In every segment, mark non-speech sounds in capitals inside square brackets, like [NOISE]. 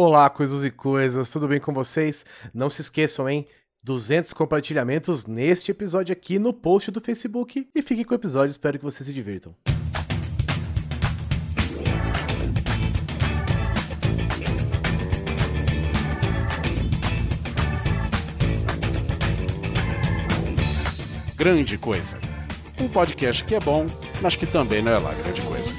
Olá, coisas e coisas, tudo bem com vocês? Não se esqueçam, hein? 200 compartilhamentos neste episódio aqui no post do Facebook. E fiquem com o episódio, espero que vocês se divirtam. Grande Coisa. Um podcast que é bom, mas que também não é lá grande coisa.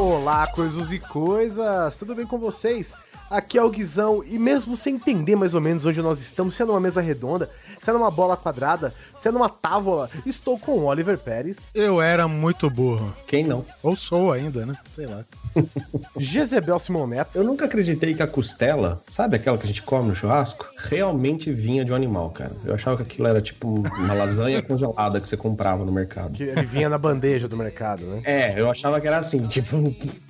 Olá, coisas e coisas, tudo bem com vocês? Aqui é o Guizão e mesmo sem entender mais ou menos onde nós estamos, se é numa mesa redonda, se é numa bola quadrada, se é numa távola, estou com o Oliver Pérez, Eu era muito burro. Quem não? Ou sou ainda, né? Sei lá. Jezebel Simoneto, Eu nunca acreditei que a costela, sabe aquela que a gente come no churrasco, realmente vinha de um animal, cara. Eu achava que aquilo era tipo uma lasanha [LAUGHS] congelada que você comprava no mercado. que ele vinha na bandeja do mercado, né? É, eu achava que era assim, tipo,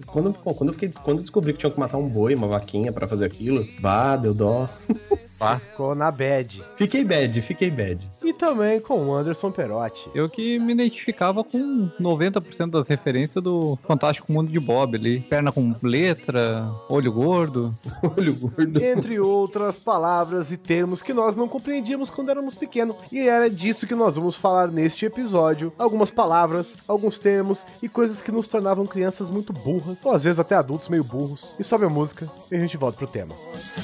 quando, quando, eu, fiquei, quando eu descobri que tinha que matar um boi, uma vaquinha pra fazer aquilo, bah, deu dó. [LAUGHS] Ficou na bad. Fiquei bad, fiquei bad. E também com o Anderson Perotti. Eu que me identificava com 90% das referências do Fantástico Mundo de Bob ali. Perna com letra, olho gordo. [LAUGHS] Olho gordo. Entre outras palavras e termos que nós não compreendíamos quando éramos pequenos. E era disso que nós vamos falar neste episódio. Algumas palavras, alguns termos e coisas que nos tornavam crianças muito burras, ou às vezes até adultos meio burros. E sobe a música e a gente volta pro tema.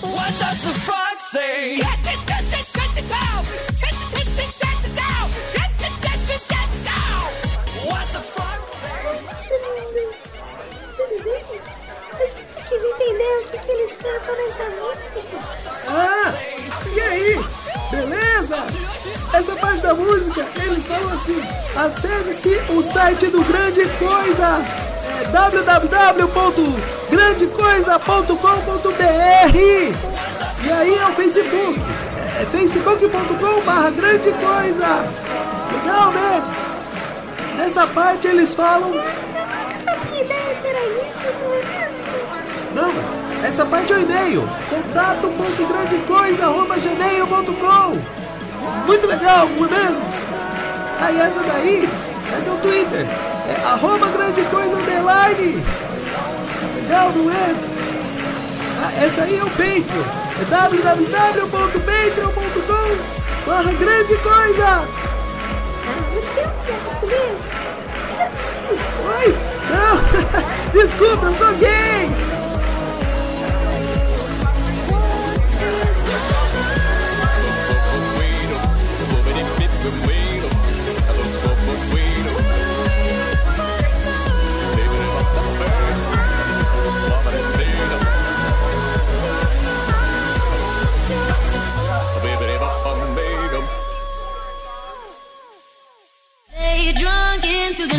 What does the fuck say? Ah, e aí? Beleza? Essa parte da música, eles falam assim: acesse o site do Grande Coisa, é www.grandecoisa.com.br. E aí é o Facebook, é facebook.com/barra Grande Coisa. Legal, né? Nessa parte eles falam Eu nunca fazia ideia que era isso, não é mesmo? Não, essa parte é o e-mail. contato.grandecoisa.gmail.com Muito legal, não é mesmo? Aí essa daí, essa é o Twitter. É arroba grande coisa underline. Legal, não é? Ah, essa aí é o Patreon. É www.patreon.com barra grande coisa. Ah, você é um. Oi? Não! [LAUGHS] Desculpa, eu sou gay! Into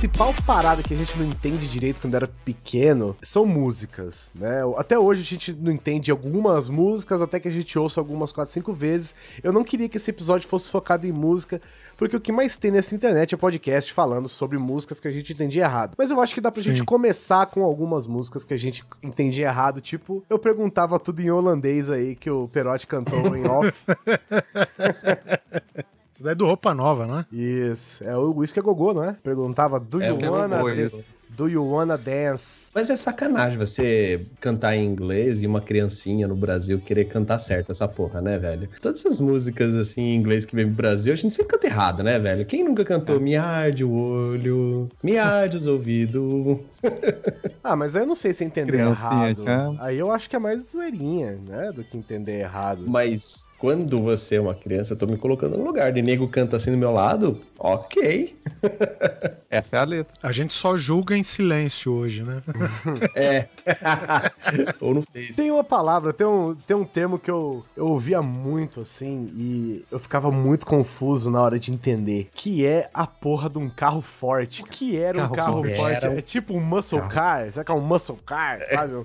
principal parada que a gente não entende direito quando era pequeno são músicas, né? Até hoje a gente não entende algumas músicas, até que a gente ouça algumas 4, 5 vezes. Eu não queria que esse episódio fosse focado em música, porque o que mais tem nessa internet é podcast falando sobre músicas que a gente entendia errado. Mas eu acho que dá pra Sim. gente começar com algumas músicas que a gente entendia errado, tipo, eu perguntava tudo em holandês aí que o Perotti cantou em off. [LAUGHS] Isso daí é do Roupa Nova, não é? Isso, é o Whisky a Gogô, não é? Perguntava, do É, you Whisky Do you wanna dance? Mas é sacanagem você cantar em inglês e uma criancinha no Brasil querer cantar certo essa porra, né, velho? Todas essas músicas assim em inglês que vem pro Brasil, a gente sempre canta errado, né, velho? Quem nunca cantou Me arde o olho, me arde os ouvidos? [LAUGHS] Ah, mas aí eu não sei se entender errado. cara. Aí eu acho que é mais zoeirinha, né? Do que entender errado. Mas quando você é uma criança, eu tô me colocando no lugar de nego canta assim do meu lado, ok. [LAUGHS] Essa é a letra. A gente só julga em silêncio hoje, né? É. [LAUGHS] Ou não fez. Tem uma palavra, tem um, tem um termo que eu, eu ouvia muito, assim, e eu ficava muito confuso na hora de entender, que é a porra de um carro forte. O que era um Carro carro forte. um É tipo um muscle carro. car? Será que é um muscle car, sabe? Um,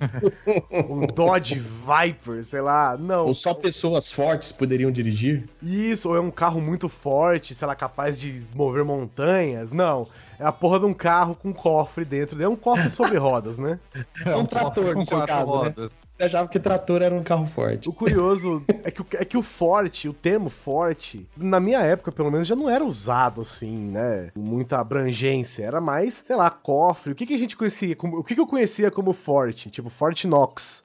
um [LAUGHS] Dodge Viper, sei lá. Não. Ou só pessoas fortes poderiam dirigir? Isso, ou é um carro muito forte, sei lá, capaz de mover montanhas. Não. É a porra de um carro com cofre dentro. É um cofre sobre rodas, né? É um trator, com no seu quatro caso, né? rodas. Você achava que trator era um carro forte. O curioso é que, o- é que o forte, o termo forte, na minha época, pelo menos, já não era usado assim, né? Com muita abrangência. Era mais, sei lá, cofre. O que, que a gente conhecia? Como, o que, que eu conhecia como forte? Tipo, Forte Knox.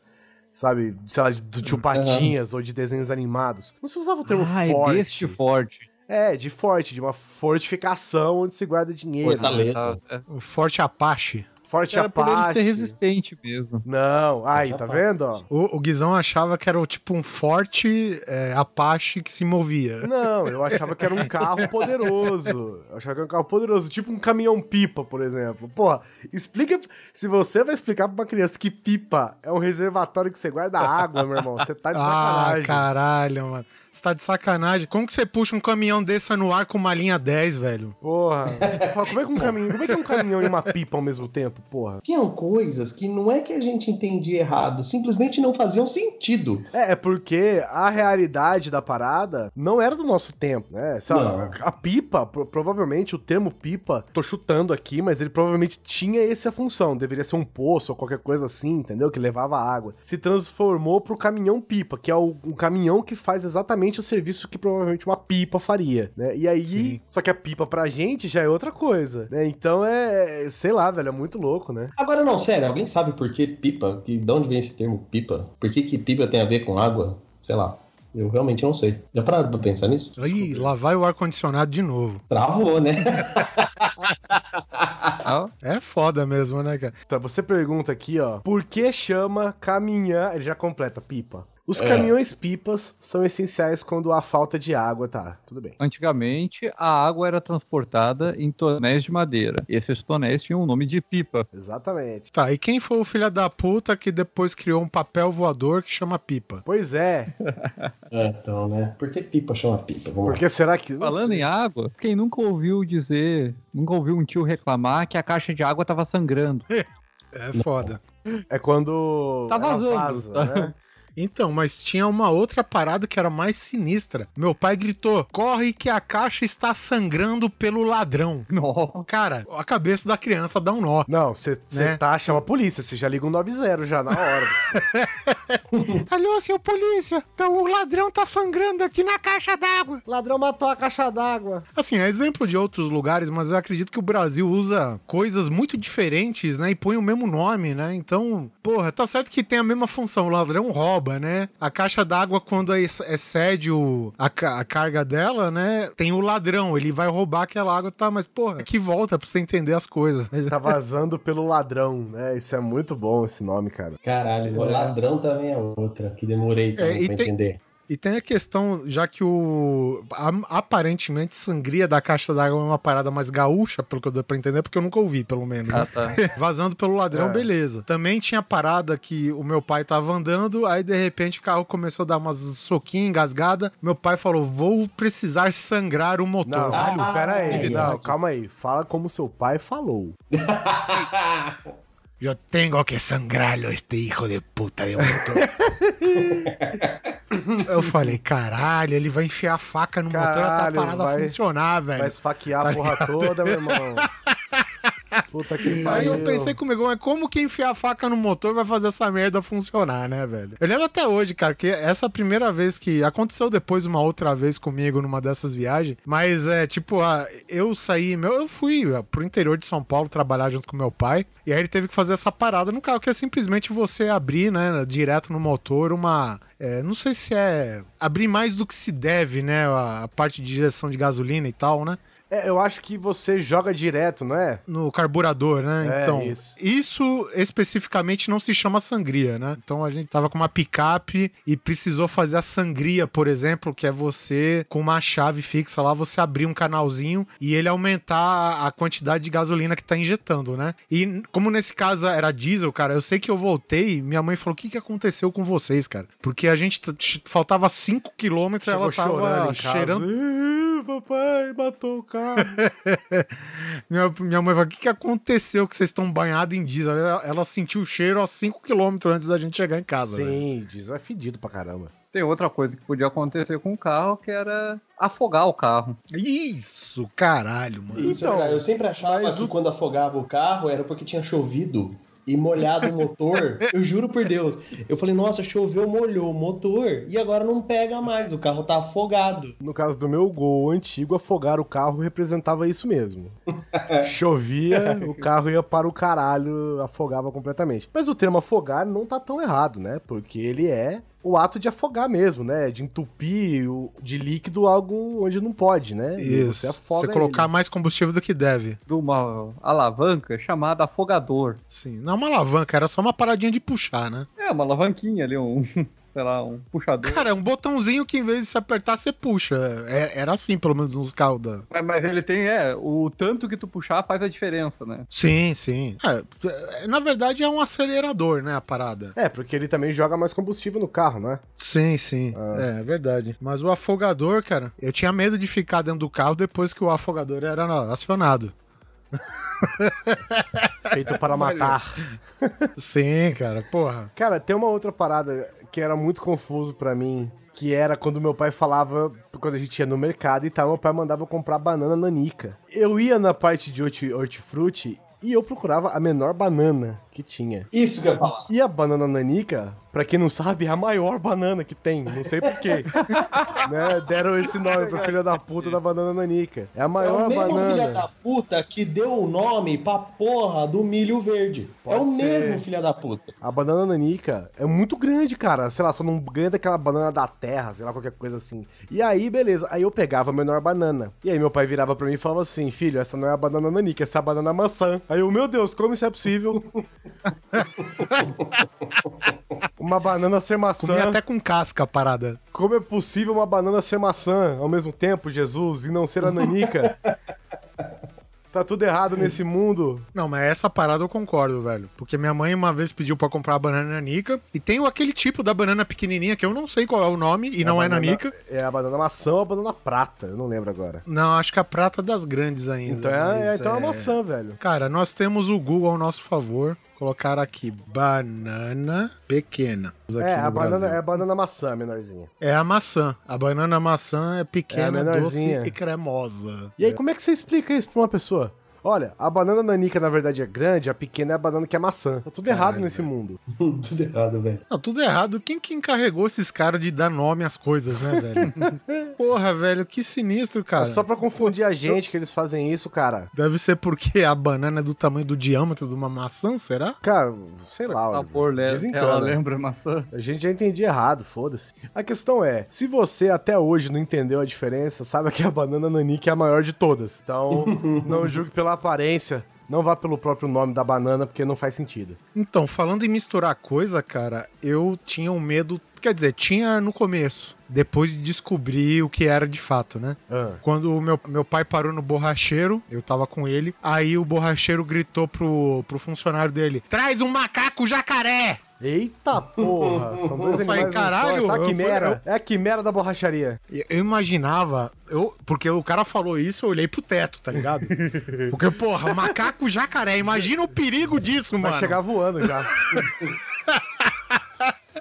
Sabe? Sei lá, de- do tio Patinhas ou de desenhos animados. Não se usava o termo Ah, forte. é deste forte. É, de forte, de uma fortificação onde se guarda dinheiro. Fortaleza. Tá, é. O Forte Apache. Forte Era Apache. ser resistente mesmo. Não, aí, tá vendo? ó? O, o Guizão achava que era o tipo um forte é, Apache que se movia. Não, eu achava que era um carro [LAUGHS] poderoso. Eu achava que era um carro poderoso, tipo um caminhão-pipa, por exemplo. Porra, explica. Se você vai explicar pra uma criança que pipa é um reservatório que você guarda água, meu irmão, você tá de Ah, sacanagem. caralho, mano. Você tá de sacanagem. Como que você puxa um caminhão desse no ar com uma linha 10, velho? Porra. Como é que um caminhão. Como é que um caminhão e uma pipa ao mesmo tempo, porra? Tinham coisas que não é que a gente entendia errado, simplesmente não faziam sentido. É, é porque a realidade da parada não era do nosso tempo, né? Sei lá, Não. a pipa, pro- provavelmente o termo pipa, tô chutando aqui, mas ele provavelmente tinha essa função. Deveria ser um poço ou qualquer coisa assim, entendeu? Que levava água. Se transformou pro caminhão pipa, que é o, um caminhão que faz exatamente o serviço que provavelmente uma pipa faria, né? E aí, Sim. só que a pipa pra gente já é outra coisa, né? Então é, sei lá, velho, é muito louco, né? Agora não, sério, alguém sabe por que pipa? Que, de onde vem esse termo pipa? Por que, que pipa tem a ver com água? Sei lá. Eu realmente não sei. Já pararam pra pensar nisso? Aí, lá vai o ar-condicionado de novo. Travou, né? [LAUGHS] É foda mesmo, né, cara? Então, você pergunta aqui, ó, por que chama caminhão? Ele já completa, pipa. Os É. caminhões pipas são essenciais quando há falta de água, tá? Tudo bem. Antigamente, a água era transportada em tonéis de madeira. Esses tonéis tinham o nome de pipa. Exatamente. Tá, e quem foi o filho da puta que depois criou um papel voador que chama pipa? Pois é. [LAUGHS] É, então, né? Por que pipa chama pipa? Vamos Por lá. que será que. Falando em água, quem nunca ouviu dizer, nunca ouviu um tio reclamar que a caixa de água tava sangrando? [LAUGHS] É foda. É quando. Tá ela vazando, vaza, tá? né? [LAUGHS] Então, mas tinha uma outra parada que era mais sinistra. Meu pai gritou: corre que a caixa está sangrando pelo ladrão. Nossa. Cara, a cabeça da criança dá um nó. Não, você Né? tá, chama a polícia, você já liga um 90 já na hora. [LAUGHS] Alô, seu polícia, então o ladrão tá sangrando aqui na caixa d'água. Ladrão matou a caixa d'água. Assim, é exemplo de outros lugares, mas eu acredito que o Brasil usa coisas muito diferentes, né? E põe o mesmo nome, né? Então, porra, tá certo que tem a mesma função. O ladrão rouba, né? A caixa d'água, quando ex- excede o, a, a carga dela, né? Tem o ladrão, ele vai roubar aquela água, tá? Mas, porra, que volta pra você entender as coisas. Tá vazando pelo ladrão, né? Isso é muito bom esse nome, cara. Caralho, o ladrão também é outra, que demorei e pra tem- entender. E tem a questão, já que o. a- aparentemente, sangria da caixa d'água é uma parada mais gaúcha, pelo que eu dou pra entender, porque eu nunca ouvi, pelo menos. Ah, tá. [LAUGHS] Vazando pelo ladrão, É. beleza. Também tinha a parada que o meu pai tava andando, aí de repente o carro começou a dar umas soquinhas, engasgada. Meu pai falou: vou precisar sangrar o motor. Não, velho, Ah, pera aí. Não, calma aí. Fala como seu pai falou. [LAUGHS] Eu tenho que sangrarlo, este hijo de puta de motor. [LAUGHS] eu falei, caralho, ele vai enfiar a faca no motor até a Caralho, parada vai- funcionar, velho. Vai esfaquear a porra toda, meu irmão. [LAUGHS] Puta que Aí pariu. eu pensei comigo, mas como que enfiar a faca no motor vai fazer essa merda funcionar, né, velho? Eu lembro até hoje, cara, que essa primeira vez que aconteceu depois uma outra vez comigo numa dessas viagens, mas é tipo, a- eu saí, meu, eu fui pro interior de São Paulo trabalhar junto com meu pai, e aí ele teve que fazer essa parada no carro, que é simplesmente você abrir, né, direto no motor uma é, não sei se é abrir mais do que se deve, né, a, a parte de injeção de gasolina e tal, né? É, eu acho que você joga direto, não é? no carburador, né? É, então, isso. isso. especificamente não se chama sangria, né? Então a gente tava com uma picape e precisou fazer a sangria, por exemplo, que é você com uma chave fixa lá, você abrir um canalzinho e ele aumentar a- quantidade de gasolina que tá injetando, né? E como nesse caso era diesel, cara, eu sei que eu voltei, minha mãe falou: "O que que aconteceu com vocês, cara?" Porque a gente faltava 5 quilômetros, ela tava cheirando "Ih, meu pai matou o carro. [LAUGHS] Minha, minha mãe falou: o que, que aconteceu que vocês estão banhados em diesel? Ela, ela sentiu o cheiro a 5km antes da gente chegar em casa. velho. Sim, diesel é fedido pra caramba. Tem outra coisa que podia acontecer com o carro, que era afogar o carro. Isso, caralho, mano. Isso, Então, cara, eu sempre achava mas que o- quando afogava o carro era porque tinha chovido e molhado o motor. eu juro por Deus. Eu falei, nossa, choveu, molhou o motor e agora não pega mais, o carro tá afogado. No caso do meu gol antigo, afogar o carro representava isso mesmo. [LAUGHS] Chovia, o carro ia para o caralho, afogava completamente. Mas o termo afogar não tá tão errado, né? Porque ele é o ato de afogar mesmo, né? De entupir o- de líquido algo onde não pode, né? E Isso. Você afoga Você colocar ele. mais combustível do que deve. De uma alavanca chamada afogador. Sim. Não é uma alavanca, era só uma paradinha de puxar, né? É, uma alavanquinha ali, um, [LAUGHS] sei lá, um puxador. Cara, é um botãozinho que em vez de se apertar, você puxa. É- Era assim, pelo menos, nos carros da. Mas, mas ele tem, é, o tanto que tu puxar faz a diferença, né? Sim, sim. É, é, na verdade, é um acelerador, né? A parada. É, porque ele também joga mais combustível no carro, né? Sim, sim. É, é verdade. Mas o afogador, cara, eu tinha medo de ficar dentro do carro depois que o afogador era acionado. Feito para matar. Sim, cara, porra. Cara, tem uma outra parada que era muito confuso pra mim, que era quando meu pai falava, quando a gente ia no mercado e tal, meu pai mandava eu comprar banana nanica. Eu ia na parte de horti- hortifruti e eu procurava a menor banana que tinha. Isso que eu ia falar. E a banana nanica, pra quem não sabe, é a maior banana que tem, não sei porquê. [LAUGHS] né? Deram esse nome pra filha da puta da banana nanica. É a É maior o mesmo banana. filho da puta que deu o nome pra porra do milho verde. é Pode o ser. mesmo filho da puta. A banana nanica é muito grande, cara. Sei lá, só não ganha daquela banana da terra, sei lá, qualquer coisa assim. E aí, beleza. Aí eu pegava a menor banana. E aí meu pai virava pra mim e falava assim: Filho, essa não é a banana nanica, essa é a banana maçã. Aí eu, meu Deus, como isso é possível? [LAUGHS] uma banana ser maçã. Comia até com casca a parada. Como é possível uma banana ser maçã ao mesmo tempo, Jesus, e não ser a nanica? [LAUGHS] tá tudo errado nesse mundo. Não, mas essa parada eu concordo, velho. Porque minha mãe uma vez pediu pra comprar a banana nanica. E tem aquele tipo da banana pequenininha que eu não sei qual é o nome e não A é banana- nanica. É a banana maçã ou a banana prata, eu não lembro agora. Não, acho que a prata das grandes ainda. Então é, é, então é uma maçã, velho. Cara, nós temos o Google ao nosso favor. Colocar aqui banana pequena. Aqui É, a banana, Brasil. é a banana maçã, menorzinha. É a maçã. A banana maçã é pequena, É doce e cremosa. E aí, como é que você explica isso pra uma pessoa? Olha, a banana nanica na verdade é grande, a pequena é a banana que é maçã. Tá tudo errado Caralho, nesse mundo. [LAUGHS] Tudo errado, velho. Não, tudo errado. Quem que encarregou esses caras de dar nome às coisas, né, velho? [LAUGHS] Porra, velho, que sinistro, cara. É só pra confundir a gente que eles fazem isso, cara. Deve ser porque a banana é do tamanho do diâmetro de uma maçã, será? Cara, sei lá. O sabor, né? desencana. Ela lembra maçã. A gente já entendia errado, foda-se. A questão é, se você até hoje não entendeu a diferença, saiba que a banana nanica é a maior de todas. Então, [LAUGHS] não julgue pela aparência, não vá pelo próprio nome da banana, porque não faz sentido. Então, falando em misturar coisa, cara, eu tinha um medo. Quer dizer, tinha no começo. Depois de descobrir o que era de fato, né? Ah, Quando o meu, meu pai parou no borracheiro, eu tava com ele. Aí o borracheiro gritou pro, pro funcionário dele: Traz um macaco jacaré! Eita porra, são dois Eu falei, animais caralho, caralho, essa eu quimera. É a quimera da borracharia. Eu imaginava, eu, porque o cara falou isso, eu olhei pro teto, tá ligado? [LAUGHS] Porque, porra, macaco jacaré, imagina o perigo disso, Vai mano. chegar voando já. [LAUGHS]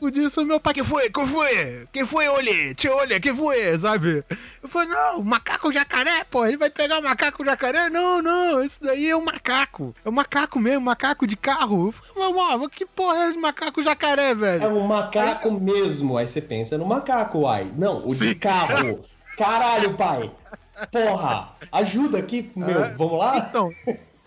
Disso, meu pai, que foi? Que foi? Que foi, olhe? Te olha, que foi? Sabe? Eu falei, não, macaco jacaré, pô, ele vai pegar o macaco jacaré? Não, não, isso daí é um macaco. É um macaco mesmo, macaco de carro. Eu falei, mamãe, que porra é esse macaco jacaré, É velho? um macaco mesmo. Aí você pensa no macaco, uai. Não, o de carro. Caralho, pai. Porra, ajuda aqui, meu. Vamos lá? Então,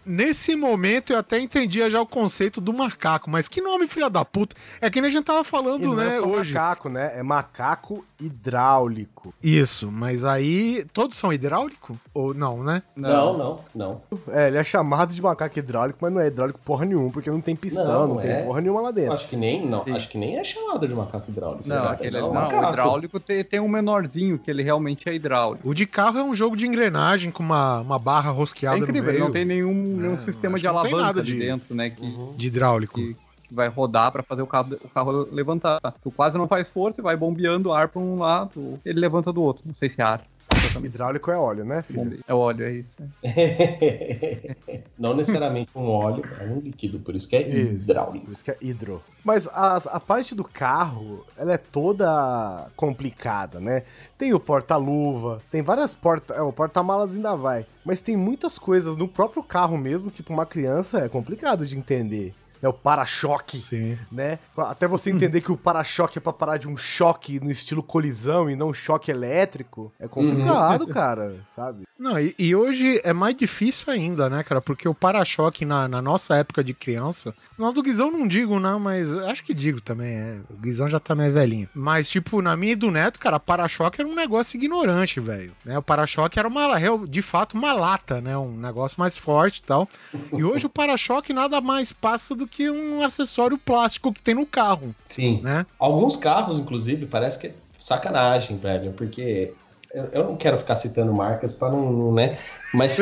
nesse momento eu até entendia já o conceito do macaco, mas que nome filha da puta. É que nem a gente tava falando, não né, é hoje. macaco, né? É macaco hidráulico. Isso, mas aí todos são hidráulico? Ou não, né? Não, não, não. É, ele é chamado de macaco hidráulico, mas não é hidráulico porra nenhuma, porque não tem pistão, Não, não, não tem é. porra nenhuma lá dentro. Acho que nem, não, acho que nem é chamado de macaco hidráulico. Não, aquele, É não, macaco. o hidráulico tem, tem um menorzinho, que ele realmente é hidráulico. O de carro é um jogo de engrenagem com uma, uma barra É rosqueada no incrível, meio ele não tem nenhum, nenhum É, sistema de alavanca de- dentro, né? Que, de hidráulico. que, que vai rodar pra fazer o carro, o carro levantar. Tu quase não faz força e vai bombeando ar pra um lado, ele levanta do outro. Não sei se é ar. Hidráulico é óleo, né, filho? É óleo, é isso. [LAUGHS] Não necessariamente um óleo, é um líquido, por isso que é Isso, hidráulico. Por isso que é hidro. Mas a, a parte do carro, ela é toda complicada, né? Tem o porta-luva, tem várias portas. É, o porta-malas ainda vai. Mas tem muitas coisas no próprio carro mesmo que pra uma criança é complicado de entender. É o para-choque, Sim. né? Até você entender que o para-choque é pra parar de um choque no estilo colisão e não choque elétrico, é complicado, [LAUGHS] cara, sabe? Não, e, e hoje é mais difícil ainda, né, cara? Porque o para-choque na, na nossa época de criança. No do Guizão não digo, não, mas acho que digo também. É, o Guizão já tá meio velhinho. Mas, tipo, na minha e do Neto, cara, para-choque era um negócio ignorante, velho. Né? O para-choque era uma, de fato, uma lata, né? Um negócio mais forte e tal. E hoje o para-choque nada mais passa do que um acessório plástico que tem no carro, Sim. né? Alguns carros, inclusive, parece que é sacanagem, velho, porque eu, eu não quero ficar citando marcas pra não, não, né? Mas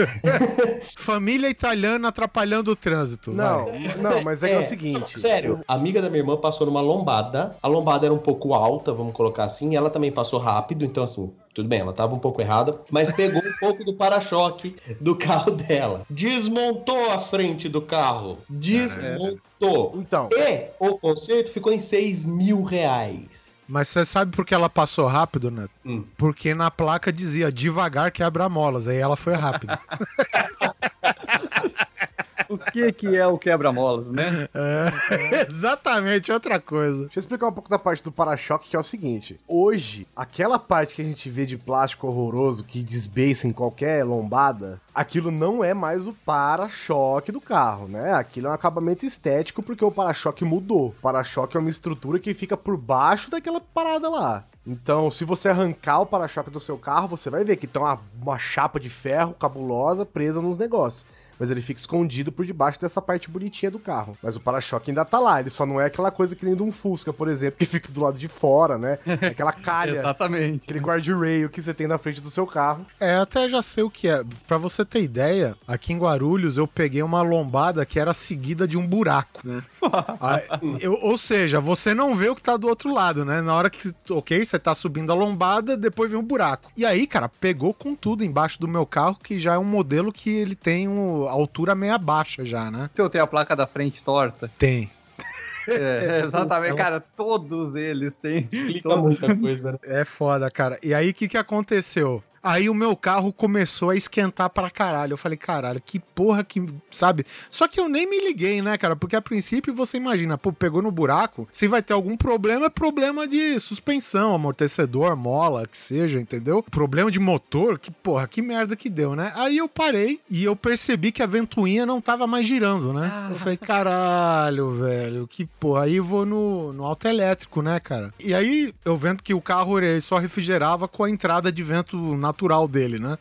[LAUGHS] Família italiana atrapalhando o trânsito. Não, vai. não, mas é, que é o seguinte. Sério, a amiga da minha irmã passou numa lombada. A lombada era um pouco alta, vamos colocar assim. Ela também passou rápido, então assim, tudo bem, ela tava um pouco errada, mas pegou um pouco do para-choque do carro dela. Desmontou a frente do carro. Desmontou. Então, E o conserto ficou em 6 mil reais. Mas você sabe por que ela passou rápido, Neto? Hum. Porque na placa dizia devagar quebra molas, aí ela foi rápida. [LAUGHS] O que que é o quebra-molas, né? É, [LAUGHS] exatamente, outra coisa. Deixa eu explicar um pouco da parte do para-choque, que é o seguinte. Hoje, aquela parte que a gente vê de plástico horroroso que desbeiça em qualquer lombada, aquilo não é mais o para-choque do carro, né? Aquilo é um acabamento estético porque o para-choque mudou. O para-choque é uma estrutura que fica por baixo daquela parada lá. Então, se você arrancar o para-choque do seu carro, você vai ver que tem uma, uma chapa de ferro cabulosa presa nos negócios. Mas ele fica escondido por debaixo dessa parte bonitinha do carro. Mas o para-choque ainda tá lá. Ele só não é aquela coisa que nem de um Fusca, por exemplo, que [LAUGHS] fica do lado de fora, né? Aquela calha, Exatamente. aquele guardrail que você tem na frente do seu carro. É, até já sei o que é. Pra você ter ideia, aqui em Guarulhos eu peguei uma lombada que era seguida de um buraco, né? [LAUGHS] Aí, eu- ou seja, você não vê o que tá do outro lado, né? Na hora que, ok, você tá subindo a lombada, depois vem um buraco. E aí, cara, pegou com tudo embaixo do meu carro, que já é um modelo que ele tem um, altura meia baixa já, né? Eu tenho a placa da frente torta. Tem. É, [LAUGHS] exatamente, cara, todos eles têm. Explica todos- muita coisa, né? É foda, cara. E aí, o que que aconteceu? Aí o meu carro começou a esquentar pra caralho. Eu falei, caralho, que porra que, sabe? Só que eu nem me liguei, né, cara? Porque a princípio você imagina, pô, pegou no buraco, se vai ter algum problema, é problema de suspensão, amortecedor, mola, que seja, entendeu? Problema de motor, que porra, que merda que deu, né? Aí eu parei e eu percebi que a ventoinha não tava mais girando, né? Eu falei, caralho, velho, que porra. Aí eu vou no, no auto elétrico, né, cara? E aí eu vendo que o carro ele só refrigerava com a entrada de vento natural dele, né?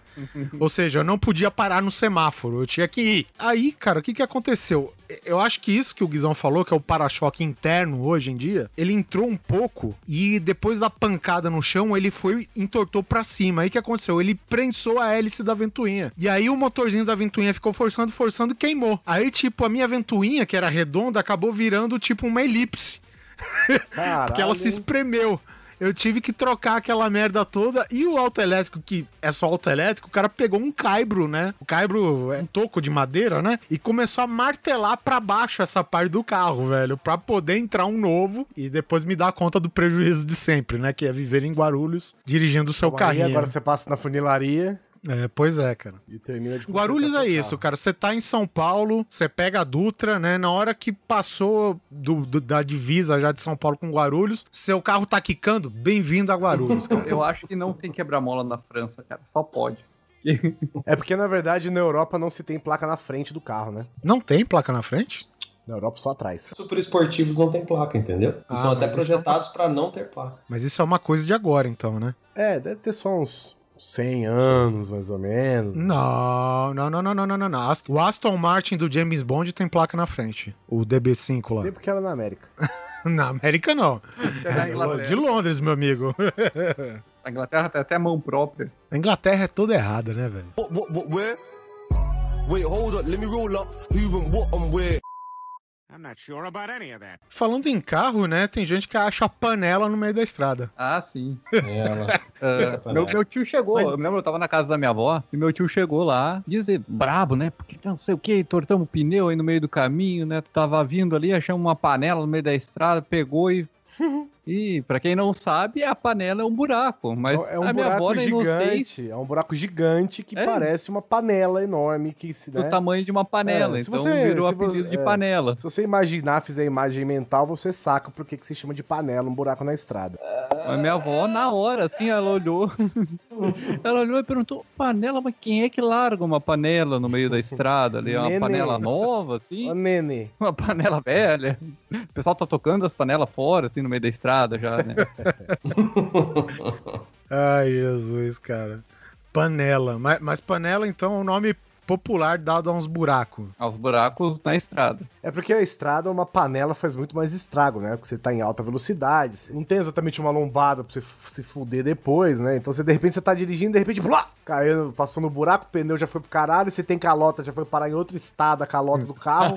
Ou seja, eu não podia parar no semáforo, eu tinha que ir. Aí, cara, o que que aconteceu? Eu acho que isso que o Guizão falou, que é o para-choque interno hoje em dia, ele entrou um pouco e depois da pancada no chão, ele foi entortou pra cima. Aí o que aconteceu? Ele prensou a hélice da ventoinha. E aí o motorzinho da ventoinha ficou forçando, forçando e queimou. Aí, tipo, a minha ventoinha, que era redonda, acabou virando tipo uma elipse. [LAUGHS] Porque ela se espremeu. Eu tive que trocar aquela merda toda. E o auto elétrico, que é só auto elétrico, o cara pegou um caibro, né? O caibro é um toco de madeira, né? E começou a martelar pra baixo essa parte do carro, velho. Pra poder entrar um novo e depois me dar conta do prejuízo de sempre, né? Que é viver em Guarulhos, dirigindo o seu Aí carrinho. agora você passa na funilaria É, pois é, cara. e termina de Guarulhos é isso, cara. Você tá em São Paulo, você pega a Dutra, né? Na hora que passou do, do- da divisa já de São Paulo com Guarulhos, seu carro tá quicando, bem-vindo a Guarulhos, cara. [LAUGHS] Eu acho que não tem quebra-mola na França, cara. Só pode. [LAUGHS] É porque, na verdade, na Europa não se tem placa na frente do carro, né? Não tem placa na frente? Na Europa só atrás. Super esportivos não tem placa, entendeu? Ah, são até é projetados pra não ter placa. Mas isso é uma coisa de agora, então, né? É, deve ter só uns 100 anos, mais ou menos. Não, não, não, não, não, não, não, O Aston Martin do James Bond tem placa na frente. O DB5 lá. Tempo que era na América. [LAUGHS] Na América, não. É É de Londres, meu amigo. [LAUGHS] A Inglaterra tem até mão própria. A Inglaterra é toda errada, né, velho? What, what, what, where? Wait, hold up, let me roll up. Who and what and where? I'm not sure about any of that. Falando em carro, né? Tem gente que acha panela no meio da estrada. Ah, sim. Ela. [LAUGHS] Sacanagem. meu, meu tio chegou, eu me lembro, eu tava na casa da minha avó, e meu tio chegou lá, dizer, brabo, né? Porque não sei o que, tortamos o pneu aí no meio do caminho, né? Tava vindo ali, achamos uma panela no meio da estrada, pegou e. [LAUGHS] E, pra quem não sabe, a panela é um buraco, mas é um a minha na gigante. inocência É um buraco gigante que É. parece uma panela enorme que se do né? tamanho de uma panela, É, se então você- virou apelido você- de é. panela. Se você imaginar, fizer a imagem mental, você saca por que que se chama de panela um buraco na estrada. Mas minha avó, na hora, assim, ela olhou. [LAUGHS] ela olhou e perguntou: panela, mas quem é que larga uma panela no meio da estrada ali? É uma Nenê. panela nova, assim? Nene, Uma panela velha? O pessoal tá tocando as panelas fora, assim, no meio da estrada já, né? [LAUGHS] Ai, Jesus, cara. Panela. Mas, mas panela, então, é um nome popular dado a uns buracos. Aos buracos na estrada. É porque a estrada, uma panela faz muito mais estrago, né? Porque você tá em alta velocidade, você não tem exatamente uma lombada pra você se fuder depois, né? Então você, de repente, você tá dirigindo, de repente, blá, caiu, passou no buraco, o pneu já foi pro caralho, você tem calota, já foi parar em outro estado a calota do carro.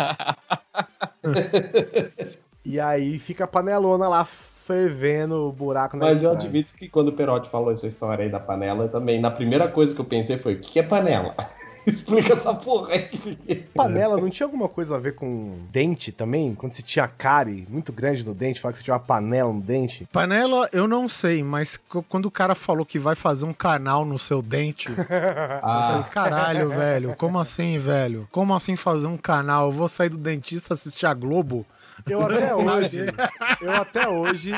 [LAUGHS] e aí fica a panelona lá fervendo o buraco na Mas eu estrada. admito que quando o Perotti falou essa história aí da panela, eu também, na primeira coisa que eu pensei foi, o que é panela? [LAUGHS] Explica essa porra aí. Panela não tinha alguma coisa a ver com dente também? Quando você tinha cárie muito grande no dente, fala que você tinha uma panela no dente? Panela, eu não sei, mas quando o cara falou que vai fazer um canal no seu dente, [LAUGHS] eu falei, Ah, caralho, velho, como assim, velho? Como assim fazer um canal? Eu vou sair do dentista assistir a Globo? Eu até hoje, eu até hoje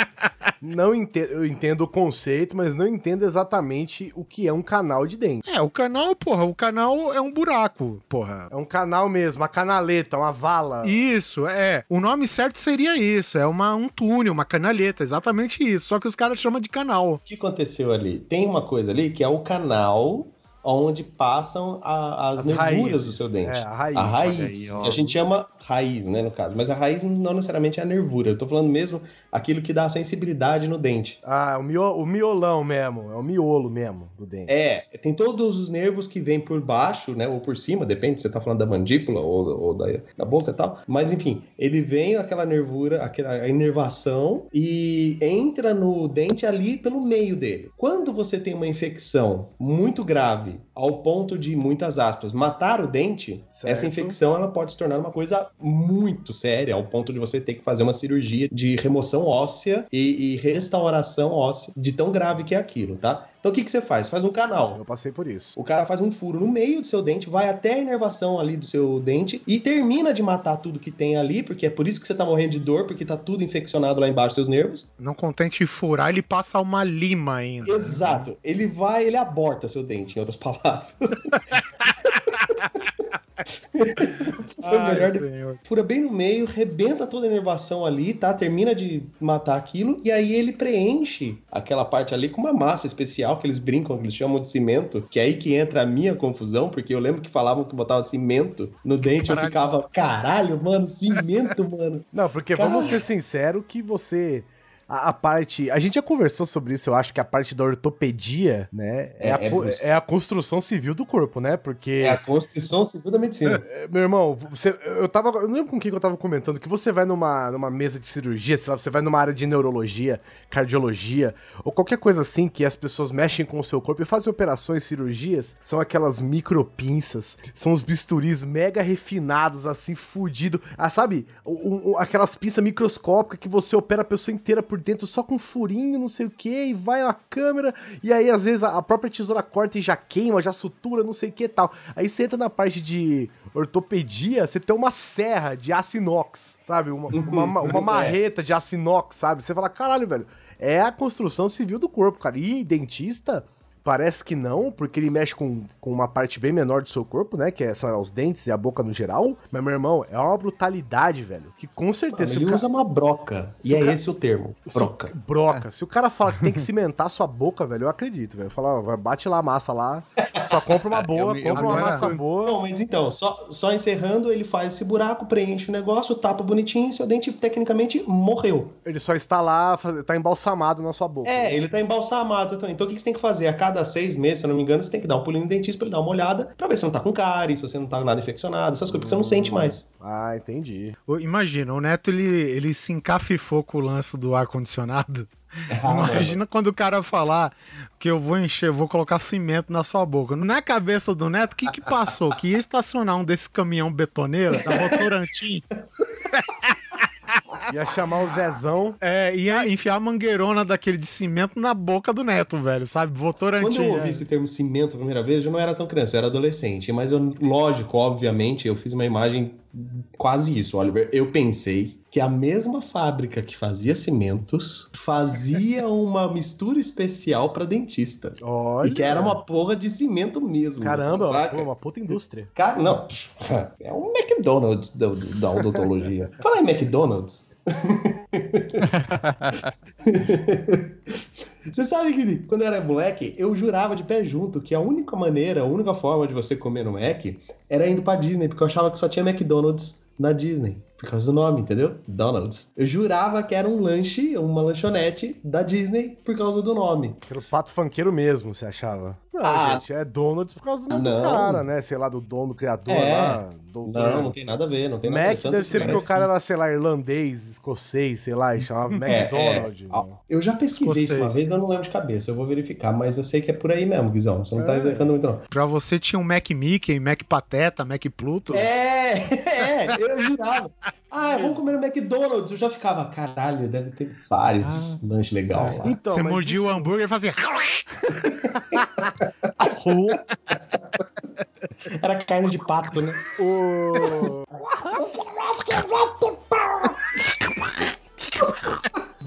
não entendo, eu entendo o conceito, mas não entendo exatamente o que é um canal de dente. É, o canal, porra, o canal é um buraco, porra. É um canal mesmo, uma canaleta, uma vala. Isso, é. O nome certo seria isso. É uma, um túnel, uma canaleta, exatamente isso. Só que os caras chamam de canal. o que aconteceu ali? Tem uma coisa ali que é o canal onde passam a- as, As nervuras raízes. do seu dente. É, a raiz. A raiz, aí, a gente chama raiz, né, no caso. Mas a raiz não necessariamente é a nervura. Eu tô falando mesmo aquilo que dá a sensibilidade no dente. Ah, o, mio, o miolão mesmo, é o miolo mesmo do dente. É, tem todos os nervos que vêm por baixo, né, ou por cima, depende se você tá falando da mandíbula ou, ou da, da boca e tal. Mas enfim, ele vem aquela nervura, aquela inervação e entra no dente ali pelo meio dele. Quando você tem uma infecção muito grave, ao ponto de, muitas aspas, matar o dente, Certo. essa infecção ela pode se tornar uma coisa muito séria, ao ponto de você ter que fazer uma cirurgia de remoção óssea e, e restauração óssea, de tão grave que é aquilo, tá? Então o que, que você faz? Faz um canal. Eu passei por isso. O cara faz um furo no meio do seu dente, vai até a inervação ali do seu dente e termina de matar tudo que tem ali, porque é por isso que você tá morrendo de dor, porque tá tudo infeccionado lá embaixo dos seus nervos. Não contente em furar, ele passa uma lima ainda. Exato. Ele vai, ele aborta seu dente, em outras [LAUGHS] palavras. Foi o Ai, melhor senhor. Fura bem no meio, rebenta toda a inervação ali, tá? Termina de matar aquilo e aí ele preenche aquela parte ali com uma massa especial que eles brincam, que eles chamam de cimento, que é aí que entra a minha confusão, porque eu lembro que falavam que botava cimento no dente, eu Caralho. ficava, caralho, mano, cimento, mano. Não, porque Cara. vamos ser sinceros que você. A, a parte. A gente já conversou sobre isso, eu acho que a parte da ortopedia, né? É, É, a, é é a construção civil do corpo, né? Porque. É a Constituição Civil da Medicina. É, Meu irmão, você, eu tava. Eu não lembro com quem que eu tava comentando que você vai numa, numa mesa de cirurgia, sei lá, você vai numa área de neurologia, cardiologia, ou qualquer coisa assim que as pessoas mexem com o seu corpo e fazem operações, cirurgias, são aquelas micropinças, são os bisturis mega refinados, assim, fudido. Ah, sabe? O- o- aquelas pinças microscópicas que você opera a pessoa inteira por dentro só com furinho, não sei o que, e vai a câmera, e aí às vezes a, própria tesoura corta e já queima, já sutura, não sei o que tal. Aí você entra na parte de ortopedia, você tem uma serra de aço inox, sabe? Uma, uma, uma [LAUGHS] marreta de aço inox, sabe? Você fala, caralho, velho, é a construção civil do corpo, cara. E dentista, Parece que não, porque ele mexe com, com uma parte bem menor do seu corpo, né? Que é, os dentes e a boca no geral. Mas, meu irmão, é uma brutalidade, velho. Que com certeza. se Ele ca- usa uma broca. Se E é ca- esse o termo. se o- Broca. Broca. Se o cara fala que tem que cimentar sua boca, velho, eu acredito, velho. Fala, vai, bate lá a massa lá. Só compra uma boa, eu eu compra uma agora- massa boa. Não, mas então, só, só encerrando, ele faz esse buraco, preenche o negócio, tapa bonitinho e seu dente tecnicamente morreu. Ele só está lá, tá embalsamado na sua boca. É, ele tá embalsamado. Então, então o que que você tem que fazer? A cada seis meses, se eu não me engano, você tem que dar um pulinho no dentista pra ele dar uma olhada, pra ver se não tá com cárie, se você não tá nada infeccionado, essas coisas, porque você não sente mais. Ah, entendi. Imagina, o Neto ele, ele se encafifou com o lance do ar-condicionado. [LAUGHS] Ah, Imagina quando o cara falar que eu vou encher, vou colocar cimento na sua boca. Na cabeça do Neto, o que que passou? Que ia estacionar um desses caminhão betoneiro [LAUGHS] da Votorantim. [LAUGHS] Ia chamar o Zezão. É, ia enfiar a mangueirona daquele de cimento na boca do Neto, velho, sabe? Votorantim. Quando eu ouvi é. esse termo cimento a primeira vez, eu não era tão criança, eu era adolescente. Mas eu, lógico, obviamente, eu fiz uma imagem quase isso, Oliver. Eu pensei que a mesma fábrica que fazia cimentos fazia [LAUGHS] uma mistura especial pra dentista. Olha. E que era uma porra de cimento mesmo. Caramba, saca? uma puta indústria. Cara, não. É um McDonald's da, da odontologia. [LAUGHS] Fala em McDonald's. [LAUGHS] Você sabe que quando eu era moleque, eu jurava de pé junto que a única maneira, a única forma de você comer no Mac era indo pra Disney, porque eu achava que só tinha McDonald's na Disney. Por causa do nome, entendeu? Donald's. Eu jurava que era um lanche, uma lanchonete da Disney por causa do nome. Era o pato funkeiro mesmo, você achava? Não, Ah. gente, é Donuts por causa do nome do Não. cara, né? Sei lá, do dono, do criador É. lá. doutor. Não, não tem nada a ver, não tem nada a ver. Mac deve ser porque o cara era, sei lá, irlandês, escocês, sei lá, e chamava [LAUGHS] É, McDonald's. é. Eu já pesquisei isso uma Escocês. vez, eu não lembro de cabeça. Eu vou verificar, mas eu sei que é por aí mesmo, Guizão. Você não tá É. errando muito, não. Pra você tinha um Mac Mickey, Mac Pateta, Mac Pluto. É, [LAUGHS] é, eu jurava. Ah, vamos comer no McDonald's. Eu já ficava, caralho, deve ter vários lanches legais lá. Então, você mordia o isso- hambúrguer e fazia. [LAUGHS] Era carne de pato, né? O...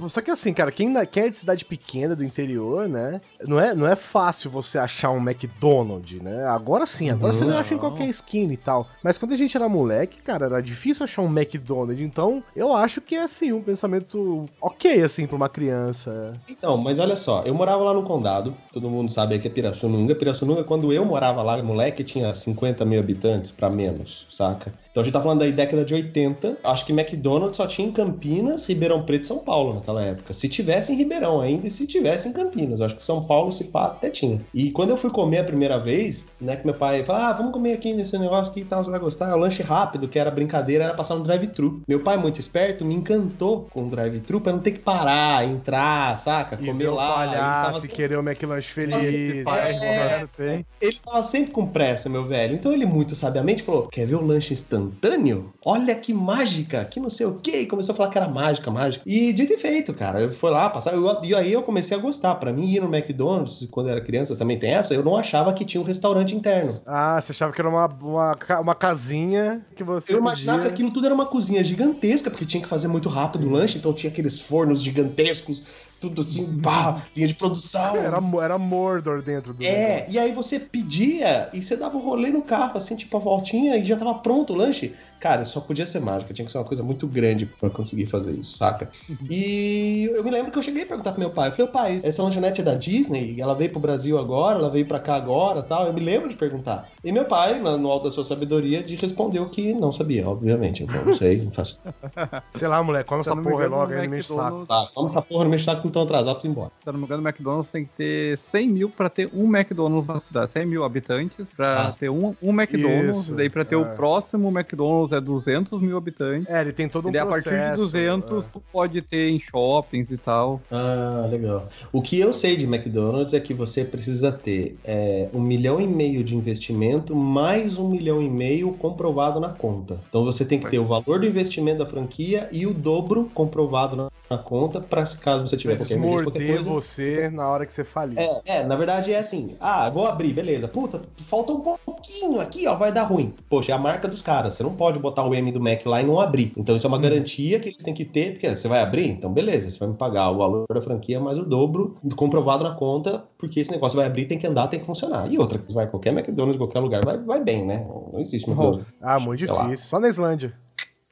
Só que assim, cara, quem, quem é de cidade pequena, do interior, né? Não é, não é fácil você achar um McDonald's, né? Agora sim, agora você acha em qualquer esquina e tal. Mas quando a gente era moleque, cara, era difícil achar um McDonald's. Então, eu acho que é assim, um pensamento ok, assim, pra uma criança. Então, mas olha só, eu morava lá no condado, todo mundo sabe que é Pirassununga. Pirassununga, quando eu morava lá, moleque, tinha 50 mil habitantes pra menos, saca? Então a gente tá falando aí década de 80. Acho que McDonald's só tinha em Campinas, Ribeirão Preto e São Paulo naquela época. Se tivesse em Ribeirão ainda e se tivesse em Campinas. Acho que São Paulo, se pá, até tinha. E quando eu fui comer a primeira vez, né, que meu pai falou, ah, vamos comer aqui nesse negócio aqui e tal, você vai gostar. É o lanche rápido, que era brincadeira, era passar no drive-thru. Meu pai, muito esperto, me encantou com o drive-thru pra não ter que parar, entrar, saca? E comer lá. Tava palhaço e sempre- querer o McLanche feliz. É, ele tava sempre com pressa, meu velho. Então ele, muito sabiamente, falou: Quer ver o lanche instantâneo? Olha que mágica, que não sei o quê. E começou a falar que era mágica, mágica. E dito e feito, cara. Eu fui lá, passar. eu- E aí eu comecei a gostar. Pra mim, ir no McDonald's, quando eu era criança, também tem essa. Eu não achava que tinha um restaurante interno. Ah, você achava que era uma, uma, uma casinha que você Eu imaginava que podia- aquilo tudo era uma cozinha gigantesca, porque tinha que fazer muito rápido o lanche, então tinha aqueles fornos gigantescos, tudo assim, pá, linha de produção. [LAUGHS] Era, era Mordor dentro do É, negócio. e aí você pedia e você dava um rolê no carro, assim, tipo a voltinha, e já tava pronto o lanche. Cara, só podia ser mágica, tinha que ser uma coisa muito grande pra conseguir fazer isso, saca? E eu me lembro que eu cheguei a perguntar pro meu pai, eu falei, pai, essa lanchonete é da Disney? Ela veio pro Brasil agora, ela veio pra cá agora tal. Eu me lembro de perguntar. E meu pai, no no alto da sua sabedoria, de respondeu que não sabia, obviamente. Eu falei, não sei, não faço. [LAUGHS] Sei lá, moleque, eu essa porra logo, no aí não me enche o saco. Tá, vamos essa porra, não me que não tão atrasado, preciso ir embora. Se eu não me engano, o McDonald's tem que ter 100 mil pra ter um McDonald's na cidade. 100 mil habitantes pra Ah. ter um, um McDonald's. Isso, daí pra ter é. o próximo McDonald's é 200 mil habitantes. É, ele tem todo um e daí a partir processo. de 200 é. tu pode ter em shoppings e tal. Ah, legal. O que eu sei de McDonald's é que você precisa ter é, um milhão e meio de investimento mais um milhão e meio comprovado na conta. Então você tem que ter o valor do investimento da franquia e o dobro comprovado na, na conta para se caso você tiver Morder coisa. você na hora que você falir. É, é, na verdade é assim. Ah, vou abrir, beleza. Puta, falta um pouquinho aqui, ó, vai dar ruim. Poxa, é a marca dos caras. Você não pode botar o M do Mac lá e não abrir. Então isso é uma garantia que eles têm que ter, porque você vai abrir, então beleza, você vai me pagar o valor da franquia mais o dobro comprovado na conta, porque esse negócio vai abrir, tem que andar, tem que funcionar. E outra, vai qualquer McDonald's, qualquer lugar, vai, vai bem, né? Não existe McDonald's. Ah, muito Sei lá. difícil. Só na Islândia.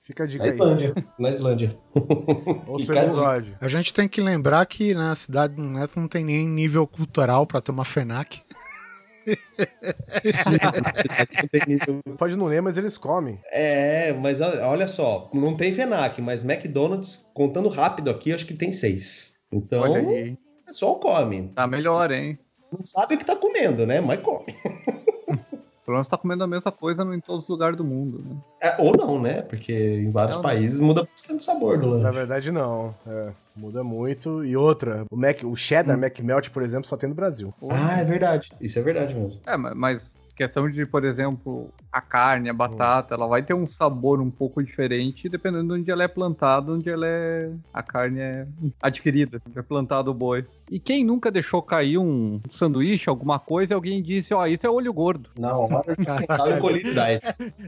Fica a dica Na aí. Islândia. Na Islândia. Ouça [LAUGHS] o episódio. A gente tem que lembrar que na cidade do Neto não tem nem nível cultural pra ter uma FENAC. [LAUGHS] Pode não ler, mas eles comem. É, mas olha só, não tem FENAC, mas McDonald's, contando rápido aqui, acho que tem seis. Então, Olha o aí. pessoal come. Tá melhor, hein? Não sabe o que tá comendo, né? Mas come. [LAUGHS] Pelo menos tá comendo a mesma coisa em todos os lugares do mundo, né? É, ou não, né? Porque em vários Não, países muda bastante o sabor do Na lanche. verdade, não. É. Muda muito. E outra, o, Mac, o cheddar Mac Melt, por exemplo, só tem no Brasil. Ah, é verdade. Isso é verdade mesmo. É, ma- mas questão de, por exemplo, a carne, a batata, ela vai ter um sabor um pouco diferente dependendo de onde ela é plantada, onde ela é. a carne é adquirida, onde é plantado o boi. E quem nunca deixou cair um sanduíche, alguma coisa, e alguém disse, ó, isso é olho gordo. Na hora de pensar no Colite Diet.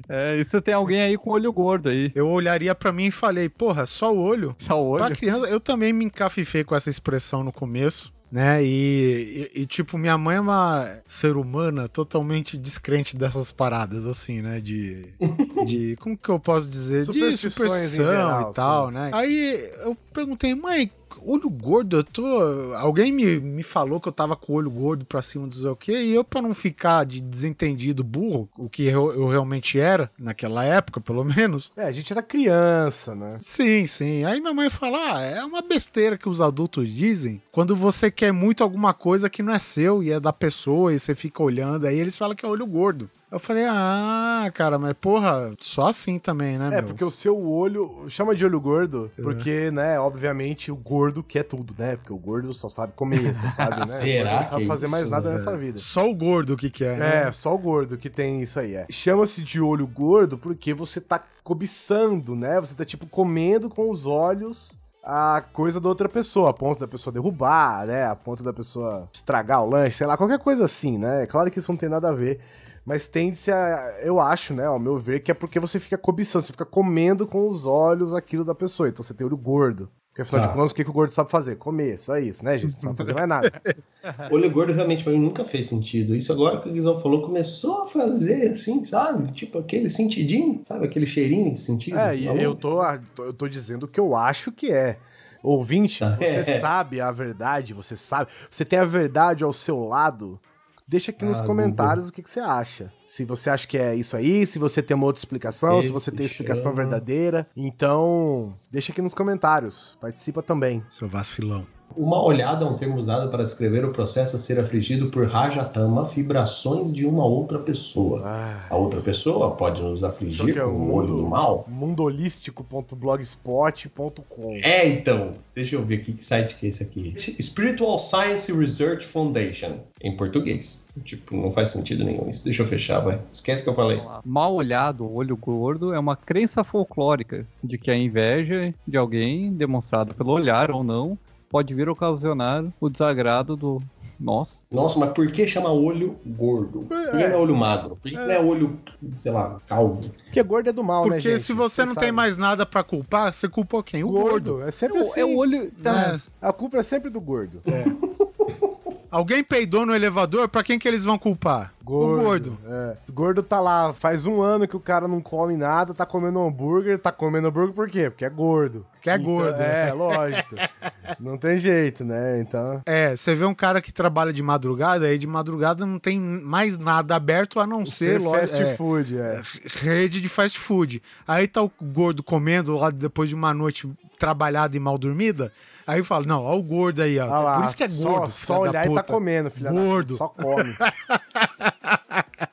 É, isso tem alguém aí com olho gordo aí. Eu olharia pra mim e falei, porra, só o olho? Só o Pra olho. criança, eu também me encafifei com essa expressão no começo, né? E, e- e, tipo, minha mãe é uma ser humana totalmente descrente dessas paradas, assim, né? De. [LAUGHS] de como que eu posso dizer? De superstição geral, e tal, sim. né? Aí eu perguntei, mãe. Olho gordo, eu tô. Alguém me, me falou que eu tava com o olho gordo pra cima do sei o quê, e eu, pra não ficar de desentendido burro, o que eu, eu realmente era, naquela época, pelo menos, É, a gente era criança, né? Sim, sim. Aí minha mãe fala: ah, é uma besteira que os adultos dizem quando você quer muito alguma coisa que não é seu e é da pessoa e você fica olhando, aí eles falam que é olho gordo. Eu falei, ah, cara, mas porra, só assim também, né, É, meu? porque o seu olho chama de olho gordo, porque, né, obviamente o gordo quer tudo, né? Porque o gordo só sabe comer, só [LAUGHS] sabe, né? Será não sabe é fazer mais nada nessa vida. Só o gordo que quer, né? É, só o gordo que tem isso aí, é. Chama-se de olho gordo porque você tá cobiçando, né? Você tá, tipo, comendo com os olhos a coisa da outra pessoa, a ponto da pessoa derrubar, né? A ponto da pessoa estragar o lanche, sei lá, qualquer coisa assim, né? É claro que isso não tem nada a ver. Mas tende-se a. Eu acho, né, ao meu ver, que é porque você fica cobiçando, você fica comendo com os olhos aquilo da pessoa. Então você tem olho gordo. Porque afinal Tá. de contas, o que, que o gordo sabe fazer? Comer, só isso, né, gente? Não sabe fazer mais nada. [LAUGHS] Olho gordo realmente pra mim nunca fez sentido. Isso agora que o Guizão falou começou a fazer assim, sabe? Tipo aquele sentidinho, sabe? Aquele cheirinho de sentido. É, e eu tô, ah, eu tô dizendo o que eu acho que é. Ouvinte, Tá. [LAUGHS] você É. sabe a verdade, você sabe. Você tem a verdade ao seu lado. Deixa aqui nos Ah, comentários o que, que você acha. Se você acha que é isso aí, se você tem uma outra explicação, se você Esse tem explicação chama- verdadeira. Então, deixa aqui nos comentários. Participa também. Seu vacilão. Uma olhada é um termo usado para descrever o processo a ser afligido por Rajatama, vibrações de uma outra pessoa. Ah, A outra pessoa pode nos afligir é o com o olho do mal? mundolístico.blogspot.com. É, então. Deixa eu ver que site que é esse aqui. Spiritual Science Research Foundation. Em português. Tipo, não faz sentido nenhum isso. Deixa eu fechar, vai. Esquece que eu falei. Mal olhado, olho gordo, é uma crença folclórica de que a inveja de alguém, demonstrada pelo olhar ou não, pode vir ocasionar o desagrado do. Nossa. Nossa, mas por que chama olho gordo? Por que não é olho magro? Por que não é olho, sei lá, calvo? Porque gordo é do mal, né, Porque gente? se você não tem sabe. mais nada pra culpar, você culpou quem? O gordo. gordo, é sempre É, assim. o- é o olho. É. A culpa é sempre do gordo. [LAUGHS] Alguém peidou no elevador, pra quem que eles vão culpar? O gordo. É. O gordo tá lá, faz um ano que o cara não come nada, tá comendo hambúrguer, tá comendo hambúrguer por quê? Porque é gordo. Que é Então, gordo. É, lógico. [LAUGHS] não tem jeito, né? Então. É, você vê um cara que trabalha de madrugada, aí de madrugada não tem mais nada aberto a não ser, Ser loja- fast é, food, é. rede de fast food. Aí tá o gordo comendo lá depois de uma noite trabalhada e mal dormida. Aí fala, não, ó o gordo aí, ó. Ah lá, Por isso que é só- gordo. Só, da olhar e tá comendo, filha da Gordo. puta, Só come. [LAUGHS]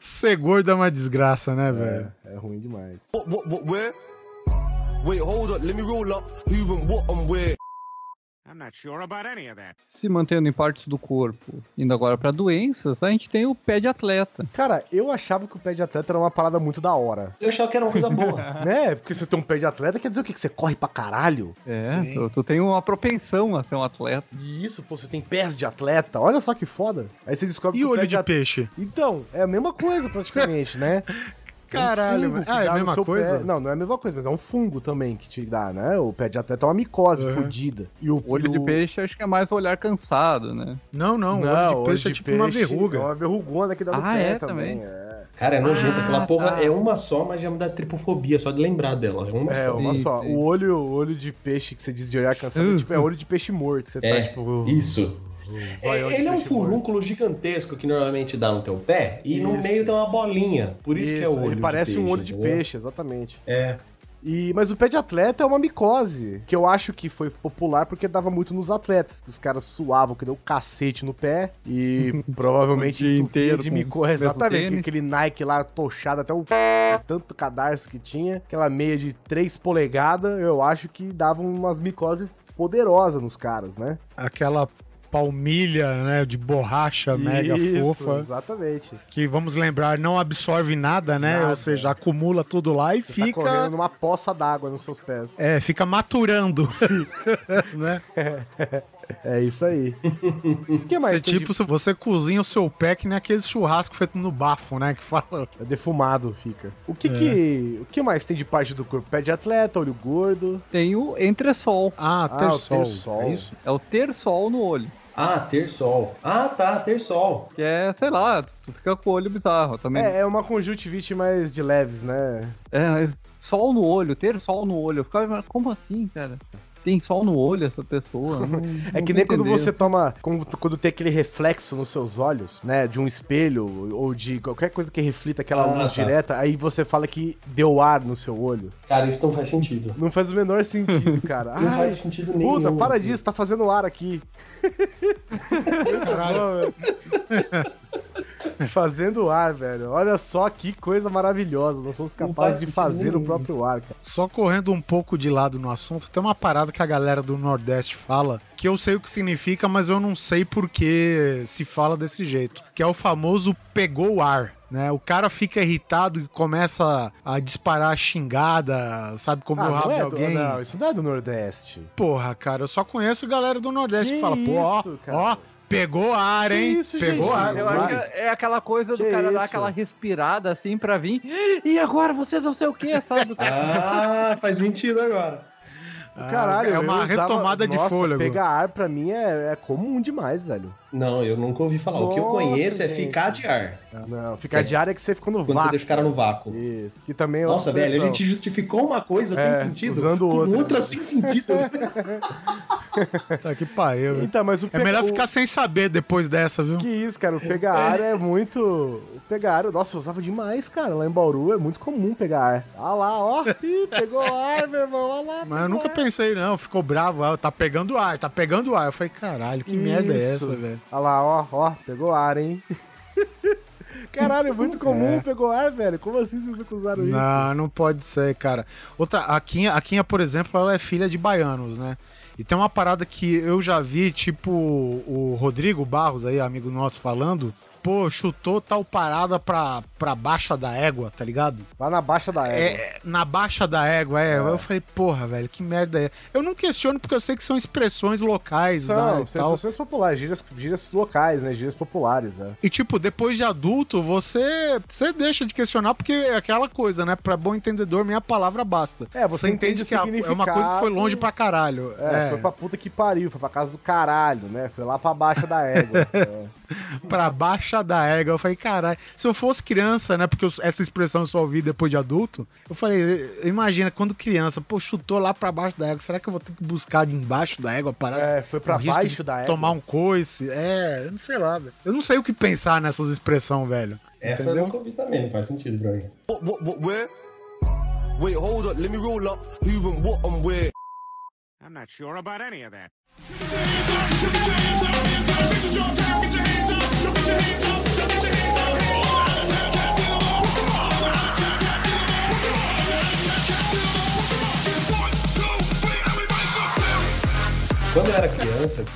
Ser gordo é uma desgraça, né, velho? é, é ruim demais. What, what, what, where? Wait, hold up, let me roll up. Who and what and where? Se mantendo em partes do corpo, indo agora pra doenças, a gente tem o pé de atleta. Cara, eu achava que o pé de atleta era uma parada muito da hora. Eu achava que era uma coisa boa. [LAUGHS] né? Porque você tem um pé de atleta, quer dizer o quê? Que você corre pra caralho? É, tu, tu tem uma propensão a ser um atleta. E isso, pô, você tem pés de atleta. Olha só que foda. Aí você descobre E que o pé olho de at- peixe? Então, é a mesma coisa praticamente, né? [LAUGHS] Caralho, Um fungo Ah, é a mesma coisa? pé. Não, não é a mesma coisa, mas é um fungo também que te dá, né? O pé de atleta é uma micose Uhum. fodida. E o Olho de peixe acho que é mais o olhar cansado, né? Não, não, Não, olho de olho peixe é tipo uma peixe verruga. É uma verrugona que dá no Ah, pé é, também. também? É, Cara, é nojento. Ah, Aquela porra tá. é uma só, mas já me dá tripofobia, só de lembrar dela. É uma é só. uma só. O olho, o olho de peixe que você diz de olhar cansado é, tipo, é olho de peixe morto. que Você É, tá, tipo... Isso. De ele é um furúnculo gigantesco que normalmente dá no teu pé e no Isso. meio tem uma bolinha. Por isso, que é o olho ele parece peixe, um olho de entendeu? peixe, exatamente. É. E, mas o pé de atleta é uma micose, que eu acho que foi popular porque dava muito nos atletas, que os caras suavam, que deu um cacete no pé e [LAUGHS] provavelmente O dia inteiro de micose. Exatamente, tênis. aquele Nike lá tochado até o tanto cadarço que tinha, aquela meia de 3 polegadas, eu acho que dava umas micoses poderosas nos caras, né? Aquela palmilha, né, de borracha mega Isso, fofa, Exatamente. que vamos lembrar, não absorve nada, né? Nada. Ou seja, acumula tudo lá e Você tá fica correndo numa poça d'água nos seus pés. é, fica maturando, [LAUGHS] né? É isso aí. O [LAUGHS] que mais Você, tem de- tipo, se você cozinha o seu pé que nem aquele churrasco feito no bafo, né, que fala. É defumado, fica. O que que... O que mais tem de parte do corpo? Pé de atleta, olho gordo. Tem o entresol. Ah, Ah, ter o sol. tersol. É isso? É o ter sol no olho. Ah, ter sol. Ah, tá, ter sol. Que é, sei lá, tu fica com o olho bizarro também. É, é uma conjuntivite mais de leves, né? É, mas sol no olho, ter sol no olho. Eu ficava, mas como assim, cara? Tem sol no olho essa pessoa? Não- [LAUGHS] É que nem quando entendendo. você toma. Quando, quando tem aquele reflexo nos seus olhos, né? De um espelho ou de qualquer coisa que reflita aquela Ah, luz tá. direta, aí você fala que deu ar no seu olho. Cara, isso não faz sentido. Não faz o menor sentido, [LAUGHS] cara. Não Ai, faz sentido nenhum. puta, para disso, tá fazendo ar aqui. [LAUGHS] Caralho. [LAUGHS] Fazendo ar, velho. Olha só que coisa maravilhosa. Nós somos capazes de fazer o próprio ar, cara. Só correndo um pouco de lado no assunto, tem uma parada que a galera do Nordeste fala, que eu sei o que significa, mas eu não sei por que se fala desse jeito, que é o famoso pegou o ar. Né? O cara fica irritado e começa a disparar xingada, sabe, como o Ah, rabo não, de é do, alguém. não, isso não é do Nordeste. Porra, cara, eu só conheço galera do Nordeste que, Que fala, pô, ó, isso, cara? ó, pegou ar, hein? Que isso, pegou gente? ar. Eu acho que é aquela coisa do Que cara dar aquela respirada assim pra vir. E agora vocês não sei o que, sabe? [LAUGHS] Ah, faz sentido agora. Caralho, é eu uma usava- retomada de Nossa, fôlego. Pegar ar pra mim é, é comum demais, velho. Não, eu nunca ouvi falar. o que eu Nossa, conheço é gente. ficar de ar. Não, ficar de ar é que você ficou no Quando você vácuo. deixa o cara no vácuo. Isso, que também é Nossa, velho, a gente justificou uma coisa É, sem sentido usando com outra. outra sem sentido. Tá que pariu. velho. Então, mas o É melhor o- ficar sem saber depois dessa, viu? Que isso, cara, o pegar ar é muito... O pegar ar, nossa, eu usava demais, cara. Lá em Bauru é muito comum pegar ar. Olha lá, ó. Ih, pegou [LAUGHS] ar, meu irmão, olha lá. Mas eu nunca pensei, não. Ficou bravo. ah, Tá pegando ar, tá pegando ar. Eu falei, caralho, que merda é Isso. essa, velho? Olha lá, ó, ó, pegou ar, hein? [LAUGHS] Caralho, é muito comum, pegou ar, velho. Como assim vocês nunca usaram isso? Não, não pode ser, cara. Outra, a Quinha, a Quinha, por exemplo, ela é filha de baianos, né? E tem uma parada que eu já vi, tipo, o Rodrigo Barros aí, amigo nosso, falando. Pô, chutou tal parada pra, pra baixa da égua, tá ligado? Lá na baixa da égua. É, na baixa da égua, é. Eu falei, porra, velho, que merda é. Eu não questiono porque eu sei que são expressões locais né, São, e tal. expressões populares, gírias, gírias locais, né? Gírias populares, né? E, tipo, depois de adulto, você, você deixa de questionar, porque é aquela coisa, né? Pra bom entendedor, minha palavra basta. É, você entende o que é uma coisa que foi longe pra caralho. É, É, foi pra puta que pariu, foi pra casa do caralho, né? Foi lá pra baixa da égua. [LAUGHS] é. [LAUGHS] pra baixa da égua. Eu falei, caralho, se eu fosse criança, né? Porque eu- essa expressão eu só ouvi depois de adulto. Eu falei, imagina, quando criança, pô, chutou lá pra baixo da égua, será que eu vou ter que buscar de embaixo da égua parar? É, foi pra baixo da égua. Tomar um coice. É, eu não sei lá, velho. Eu não sei o que pensar nessas expressões, velho. Essa eu Entendeu? nunca ouvi também, não faz sentido pra mim. What, what, what, where? Wait, hold up, let me roll up. Who and what and where? I'm not sure about any of that.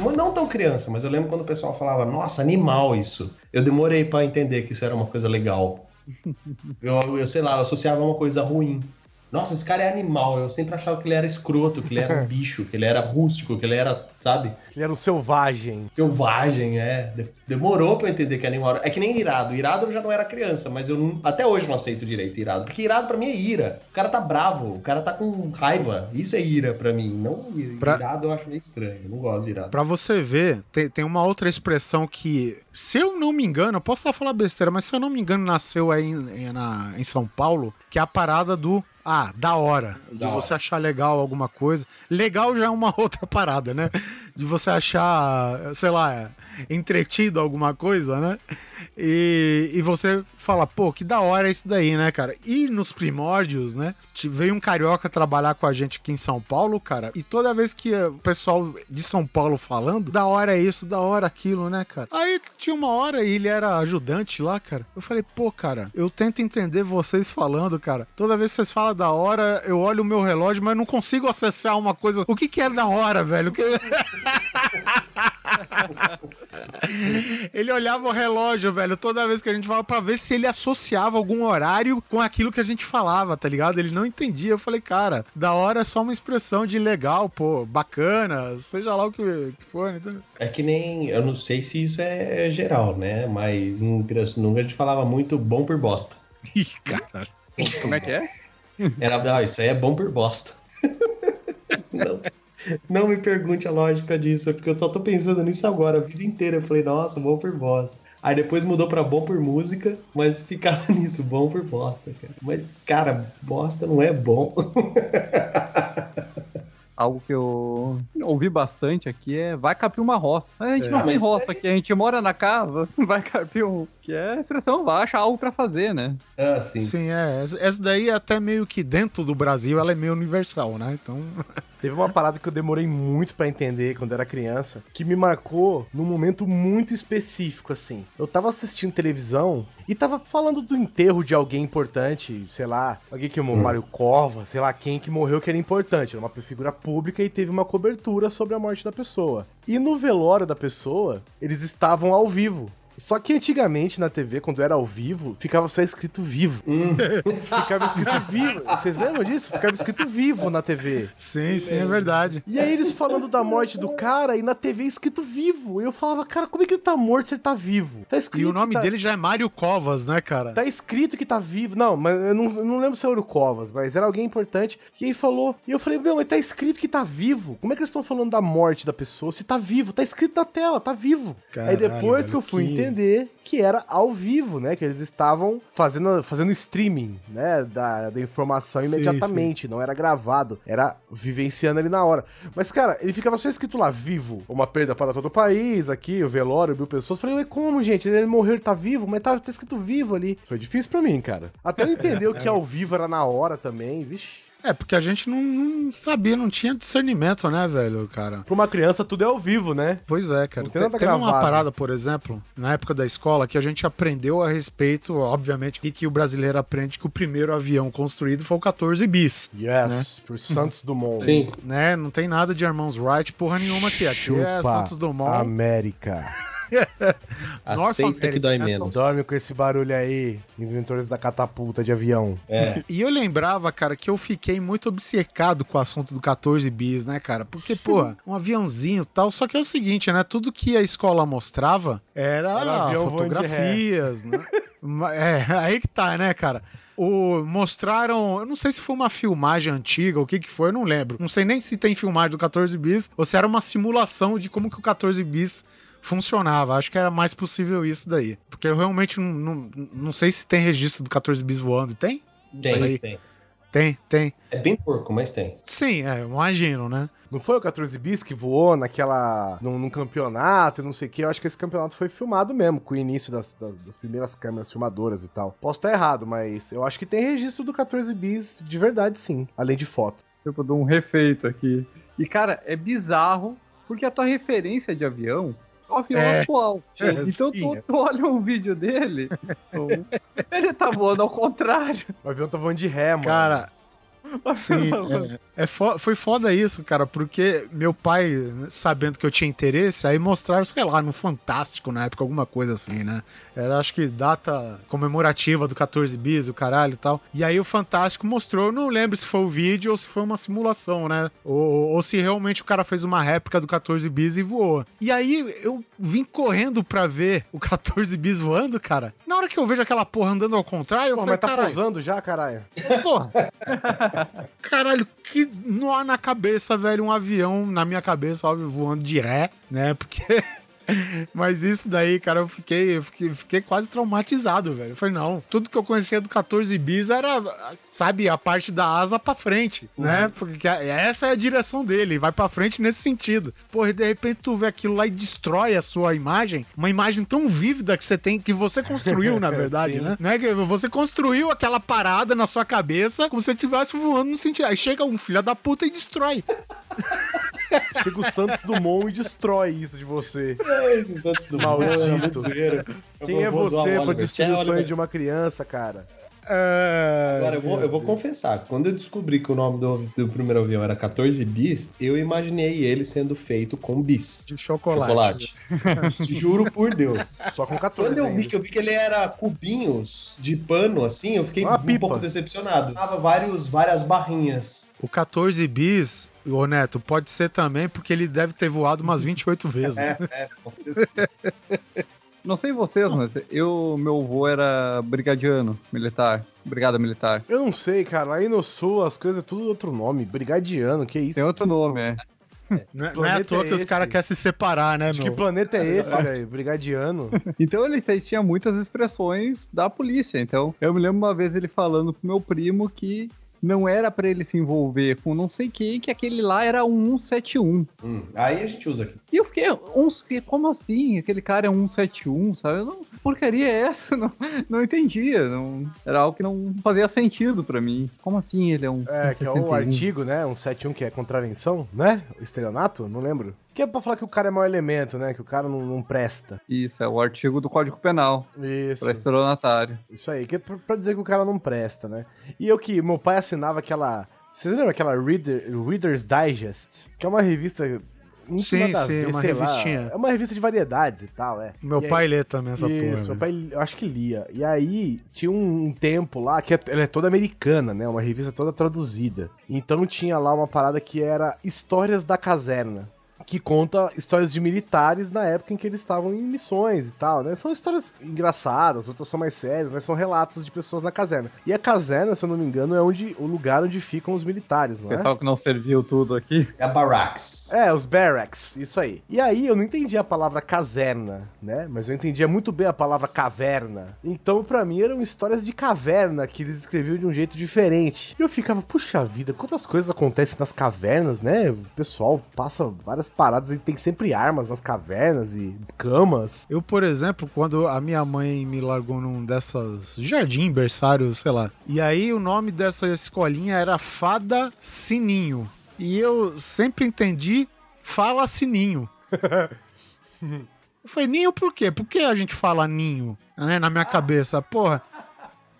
Não tão criança, mas eu lembro quando o pessoal falava, nossa, animal isso. Eu demorei pra entender que isso era uma coisa legal. [LAUGHS] Eu, eu sei lá, eu associava uma coisa ruim. Nossa, esse cara é animal. Eu sempre achava que ele era escroto, que ele era um [LAUGHS] bicho, que ele era rústico, que ele era, sabe, Ele era um selvagem. selvagem, é. De- Demorou pra eu entender que era. É que nem irado. Irado eu já não era criança, mas eu não- até hoje não aceito direito irado. Porque irado pra mim é ira. O cara tá bravo, o cara tá com raiva. Isso é ira pra mim. Não Pra- irado eu acho meio estranho. Eu não gosto de irado. Pra você ver, tem, tem uma outra expressão que, se eu não me engano, eu posso estar falando besteira, mas se eu não me engano, nasceu aí em, em- na- em São Paulo, que é a parada do. Ah, da hora. De Da você achar legal alguma coisa. Legal já é uma [LAUGHS] outra parada, né? De você achar, sei lá, entretido alguma coisa, né? E, e você fala, pô, que da hora isso daí, né, cara? E nos primórdios, né? Veio um carioca trabalhar com a gente aqui em São Paulo, cara, e toda vez que eh, o pessoal de São Paulo falando, da hora é isso, da hora aquilo, né, cara? Aí tinha uma hora e ele era ajudante lá, cara. Eu falei, pô, cara, eu tento entender vocês falando, cara. Toda vez que vocês falam da hora, eu olho o meu relógio, mas não consigo acessar uma coisa. O que que é da hora, velho? O que... [LAUGHS] [LAUGHS] Ele olhava o relógio, velho, toda vez que a gente falava pra ver se ele associava algum horário com aquilo que a gente falava, tá ligado? Ele não entendia. Eu falei, cara, da hora é só uma expressão de legal, pô, bacana, seja lá o que que for, entendeu? É que nem. Eu não sei se isso é geral, né? Mas em Pirassununga a gente falava muito bom por bosta. Ih, cara. Como é que é? Era, ah, isso aí é bom por bosta. [LAUGHS] não, não me pergunte a lógica disso, porque eu só tô pensando nisso agora, a vida inteira. Eu falei, nossa, bom por bosta. Aí depois mudou pra bom por música, mas [LAUGHS] ficava nisso, bom por bosta, cara. Mas, cara, bosta não é bom. [LAUGHS] Algo que eu ouvi bastante aqui é vai capir uma roça. A gente É. não tem roça aqui, a gente mora na casa, [LAUGHS] vai capir um. Que é a expressão, vai achar algo pra fazer, né? ah, sim. Sim, é. Essa- daí é até meio que dentro do Brasil, ela é meio universal, né? Então. [LAUGHS] Teve uma parada que eu demorei muito pra entender quando era criança, que me marcou num momento muito específico, assim. Eu tava assistindo televisão e tava falando do enterro de alguém importante, sei lá, alguém que morreu, Mário Cova, sei lá quem que morreu que era importante, era uma figura pública e teve uma cobertura sobre a morte da pessoa. E no velório da pessoa, eles estavam ao vivo. Só que antigamente na TV, quando era ao vivo, ficava só escrito vivo. [LAUGHS] ficava escrito vivo. Vocês lembram disso? Ficava escrito vivo na TV. Sim, sim, é verdade. E aí eles falando da morte do cara e na TV escrito vivo. E eu falava, cara, como é que ele tá morto se ele tá vivo? Tá escrito E o nome tá, dele já é Mário Covas, né, cara? Tá escrito que tá vivo. Não, mas eu não, eu não lembro se era o Covas, mas era alguém importante. E aí falou. E eu falei, meu, mas tá escrito que tá vivo. Como é que eles estão falando da morte da pessoa se tá vivo? Tá escrito na tela, tá vivo. aí Caralho, depois velho, que eu fui que- entender que era ao vivo, né? Que eles estavam fazendo, fazendo streaming, né? Da, da informação Sim, imediatamente. Não era gravado. Era vivenciando ali na hora. Mas, cara, ele ficava só escrito lá, vivo. Uma perda para todo o país, aqui, o velório, mil pessoas. Falei, ué, como, gente? Ele morreu, ele tá vivo, mas tá, tá escrito vivo ali. Foi difícil pra mim, cara. Até eu entender o que ao vivo era na hora também, vixe. É, porque a gente não, não sabia, não tinha discernimento, né, velho, cara? Pra uma criança tudo é ao vivo, né? Pois é, cara. Não tem Tem, uma parada, por exemplo, na época da escola, que a gente aprendeu a respeito, obviamente, e que o brasileiro aprende que o primeiro avião construído foi o 14 bis. Yes, por Santos [LAUGHS] Dumont. Sim. Né? Não tem nada de irmãos Wright, porra nenhuma aqui. Aqui é Chupa Santos Dumont. América. Aceita que dói menos. Dorme com esse barulho aí, inventores da catapulta de avião. É. E eu lembrava, cara, que eu fiquei muito obcecado com o assunto do 14 bis, né, cara? Porque, pô, um aviãozinho e tal. Só que é o seguinte, né? Tudo que a escola mostrava era, Era fotografias, né? É, aí que tá, né, cara? O, mostraram, eu não sei se foi uma filmagem antiga, o que que foi, eu não lembro. Não sei nem se tem filmagem do 14 bis ou se era uma simulação de como que o 14 bis funcionava. Acho que era mais possível isso daí. Porque eu realmente não, não, não sei se tem registro do 14 bis voando. Tem? Tem, tem. Tem, tem. É bem porco, mas tem. Sim, é, eu imagino, né? Não foi o 14 bis que voou naquela. num, num campeonato e não sei o que. Eu acho que esse campeonato foi filmado mesmo, com o início das, das, das primeiras câmeras filmadoras e tal. Posso estar errado, mas eu acho que tem registro do 14 bis de verdade, sim. Além de foto. Tipo, de um refeito aqui. E, cara, é bizarro, porque a tua referência de avião avião É. atual. [LAUGHS] É, então tu, é. tu olha um vídeo dele, ele tá voando ao contrário. O avião tá voando de ré, mano. Cara, sim, [LAUGHS] é, é fo- foi foda isso, cara, porque meu pai, sabendo que eu tinha interesse, aí mostraram, sei lá, no Fantástico na época, alguma coisa assim, né? Era acho que data comemorativa do 14 bis, o caralho e tal. E aí o Fantástico mostrou, eu não lembro se foi o vídeo ou se foi uma simulação, né? Ou, ou se realmente o cara fez uma réplica do 14 bis e voou. E aí eu vim correndo pra ver o 14 bis voando, cara. Na hora que eu vejo aquela porra andando ao contrário, eu Pô, falei, mas tá caralho, pousando já, caralho? Porra. [LAUGHS] Caralho, que nó na cabeça, velho. Um avião, na minha cabeça, óbvio, voando de ré, né? Porque Mas isso daí, cara, eu fiquei, eu fiquei, fiquei quase traumatizado, velho. Eu falei, não, tudo que eu conhecia do 14 bis era, sabe, a parte da asa pra frente, né? Porque essa é a direção dele, vai pra frente nesse sentido. Porra, e de repente tu vê aquilo lá e destrói a sua imagem, uma imagem tão vívida que você tem, que você construiu, na [LAUGHS] verdade, né? né? Que Você construiu aquela parada na sua cabeça como se você estivesse voando no sentido. Aí chega um filho da puta e destrói. Chega o Santos Dumont e destrói isso de você. [LAUGHS] Esses outros do Maldito. Eu Quem vou- é você Oliver. destruir o sonho de uma criança, cara? É... Agora, eu vou, eu vou confessar, quando eu descobri que o nome do, do primeiro avião era 14 bis, eu imaginei ele sendo feito com bis. De chocolate. Chocolate. [LAUGHS] Juro por Deus. Só com 14 Quando eu vi que eu vi que ele era cubinhos de pano, assim, eu fiquei Uma um pipa. pouco decepcionado. Tava vários, várias barrinhas. O 14 bis, ô Neto, pode ser também porque ele deve ter voado umas 28 [LAUGHS] vezes. É, é. Não sei vocês, mas eu, meu avô era brigadiano militar. Brigada militar. Eu não sei, cara. Aí no sul as coisas é tudo outro nome. Brigadiano, que isso? Tem outro nome, é. Não, é- não é à toa é que os caras querem se separar, né, que meu? planeta é esse, velho? Brigadiano. [LAUGHS] Então ele tinha muitas expressões da polícia. Então eu me lembro uma vez ele falando pro meu primo que não era pra ele se envolver com não sei quem, que aquele lá era um 171. Hum, aí a gente usa aqui. E eu fiquei, uns, que- como assim? Aquele cara é 171, sabe? Eu não, porcaria é essa? [LAUGHS] Não, não entendia. Não, era algo que não fazia sentido pra mim. Como assim ele é um É, que é o 171? artigo, né? Um 71 que é contravenção, né? O estelionato? Não lembro. Que é pra falar que o cara é mau elemento, né? Que o cara não, não presta. Isso, é o artigo do Código Penal Isso. para estelionatário. Isso aí, que é pra pra dizer que o cara não presta, né? E eu que, meu pai assinava aquela. Vocês lembram aquela Reader, Reader's Digest? Que é uma revista. Muito Sim, nada a sim, uma sei lá. revistinha. é uma revista de variedades e tal, é. Meu E pai aí- lê também essa Isso, porra. meu né? pai, eu acho que lia. E aí, tinha um tempo lá, que é- ela é toda americana, né? Uma revista toda traduzida. Então tinha lá uma parada que era Histórias da Caserna. Que conta histórias de militares na época em que eles estavam em missões e tal, né? São histórias engraçadas, outras são mais sérias, mas são relatos de pessoas na caserna. E a caserna, se eu não me engano, é onde o lugar onde ficam os militares, não é? Pessoal que não serviu tudo aqui. É a Barracks. É, os barracks, isso aí. E aí eu não entendi a palavra caserna, né? Mas eu entendia muito bem a palavra caverna. Então, pra mim, eram histórias de caverna que eles escreviam de um jeito diferente. E eu ficava, puxa vida, quantas coisas acontecem nas cavernas, né? O pessoal passa várias paradas e tem sempre armas nas cavernas e camas. Eu, por exemplo, quando a minha mãe me largou num dessas jardim, berçário, sei lá. E aí o nome dessa escolinha era Fada Sininho. E eu sempre entendi Fala Sininho. [LAUGHS] eu falei, ninho por quê? Por que a gente fala ninho? Né, na minha cabeça, porra.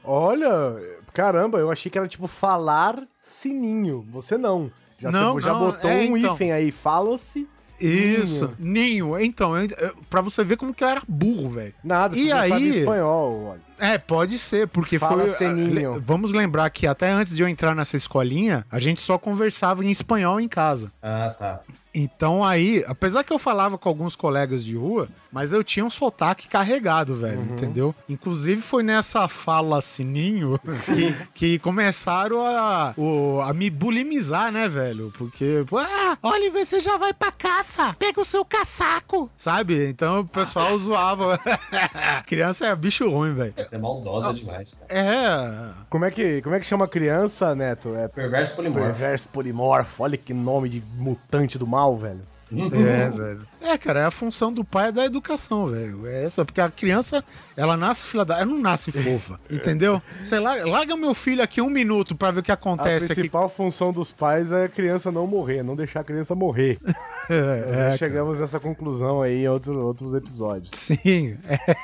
Olha, caramba, eu achei que era tipo falar sininho. Você não. Já, Não, você já não, botou é, um então. hífen aí, fala-se. Isso, ninho. Então, eu, eu, pra você ver como que eu era burro, velho. Nada, E você aí- espanhol, olha. É, pode ser, porque Fala, foi. Seninho. le- Vamos lembrar que até antes de eu entrar nessa escolinha, a gente só conversava em espanhol em casa. Ah, tá. Então aí, apesar que eu falava com alguns colegas de rua, mas eu tinha um sotaque carregado, velho, entendeu? Inclusive foi nessa fala sininho [LAUGHS] que, que começaram a, o- a me bulimizar, né, velho? Porque, pô, ah, Oliver, você já vai pra caça, pega o seu casaco, sabe? Então o pessoal zoava. [LAUGHS] Criança é bicho ruim, velho. Essa é maldosa demais, cara. É. Como é que, como é que chama a criança, Neto? É Perverso polimorfo. perverso polimorfo. Olha que nome de mutante do mal, velho. É, velho. É, cara, é a função do pai é da educação, velho. É essa, porque a criança, ela nasce filha da. Ela não nasce [LAUGHS] fofa, entendeu? Sei lá, larga meu filho aqui um minuto pra ver o que A acontece aqui. principal função dos pais é a criança não morrer, não deixar a criança morrer. [LAUGHS] É, é, chegamos nessa conclusão aí em outros, outros episódios. Sim. é.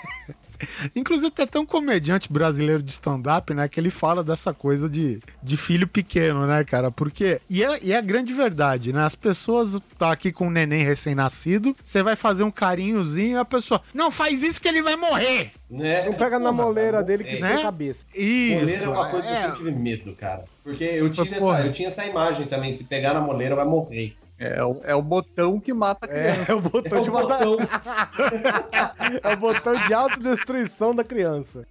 [LAUGHS] Inclusive, tem até um comediante brasileiro de stand-up, né? Que ele fala dessa coisa de, de filho pequeno, né, cara? Porque. E é, e é a grande verdade, né? As pessoas tá aqui com um neném recém-nascido, você vai fazer um carinhozinho e a pessoa. Não faz isso que ele vai morrer! Né? Não pega na Porra, moleira dele que É. tem né? a cabeça. Isso. Moleira é uma coisa que eu é. sempre tive medo, cara. Porque eu tinha, Porra. essa, eu tinha essa imagem também. Se pegar na moleira, vai morrer. É, o- é o botão que mata a criança. É, é o botão É de o matar. botão. [LAUGHS] É o botão de autodestruição da criança.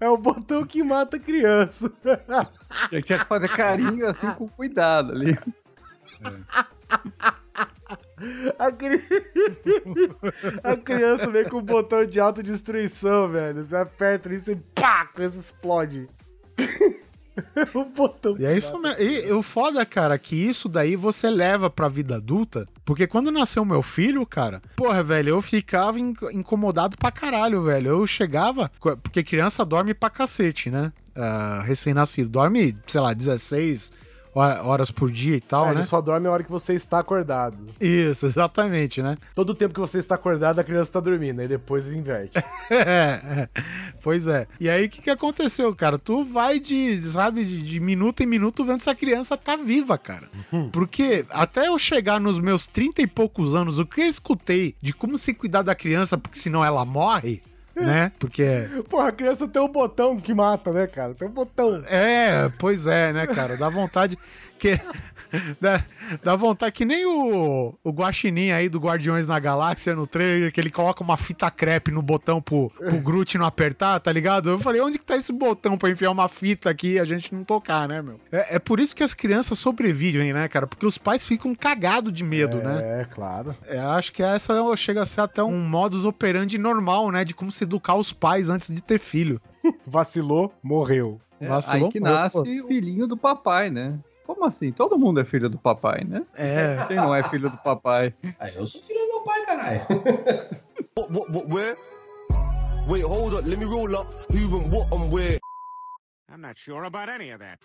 É o botão que mata a criança. [LAUGHS] Eu tinha que fazer carinho assim com cuidado ali. A, cri- a criança vem com o botão de autodestruição, velho. Você aperta isso e pá, a criança explode. [LAUGHS] o botão. E é isso mesmo. E o foda, cara, que isso daí você leva pra vida adulta. Porque quando nasceu meu filho, cara, porra, velho, eu ficava in- incomodado pra caralho, velho. Eu chegava. Porque criança dorme pra cacete, né? Ah, Recém-nascido. Dorme, sei lá, 16 hora- horas por dia e tal, É, né? Ele só dorme a hora que você está acordado. Isso, exatamente, né? Todo o tempo que você está acordado, a criança está dormindo. Aí depois inverte. É, [LAUGHS] é. pois é. E aí, o que, que aconteceu, cara? Tu vai de, sabe, de, de minuto em minuto vendo se a criança tá viva, cara. Porque até eu chegar nos meus 30 e poucos anos, o que eu escutei de como se cuidar da criança, porque senão ela morre, né? [LAUGHS] Porque. Porra, a criança tem um botão que mata, né, cara? Tem um botão. É, pois é, né, cara? Dá vontade que. [LAUGHS] Dá, dá vontade que nem o, o Guaxinim aí do Guardiões na Galáxia no trailer, que ele coloca uma fita crepe no botão pro, pro Groot não apertar, tá ligado? Eu falei, onde que tá esse botão pra enfiar uma fita aqui e a gente não tocar, né, meu? É, é por isso que as crianças sobrevivem, né, cara? Porque os pais ficam cagados de medo, né? É, claro. É, acho que essa chega a ser até um modus operandi normal, né? De como se educar os pais antes de ter filho. [LAUGHS] Vacilou, morreu. É, Vacilou, aí que morreu, nasce pô. o filhinho do papai, né? Como assim? Todo mundo é filho do papai, né? É. Quem não é filho do papai? Ah, eu sou filho do meu pai, caralho. What, what, what, where? Wait, hold up, let me roll up. Who and what and where? I'm not sure about any of that.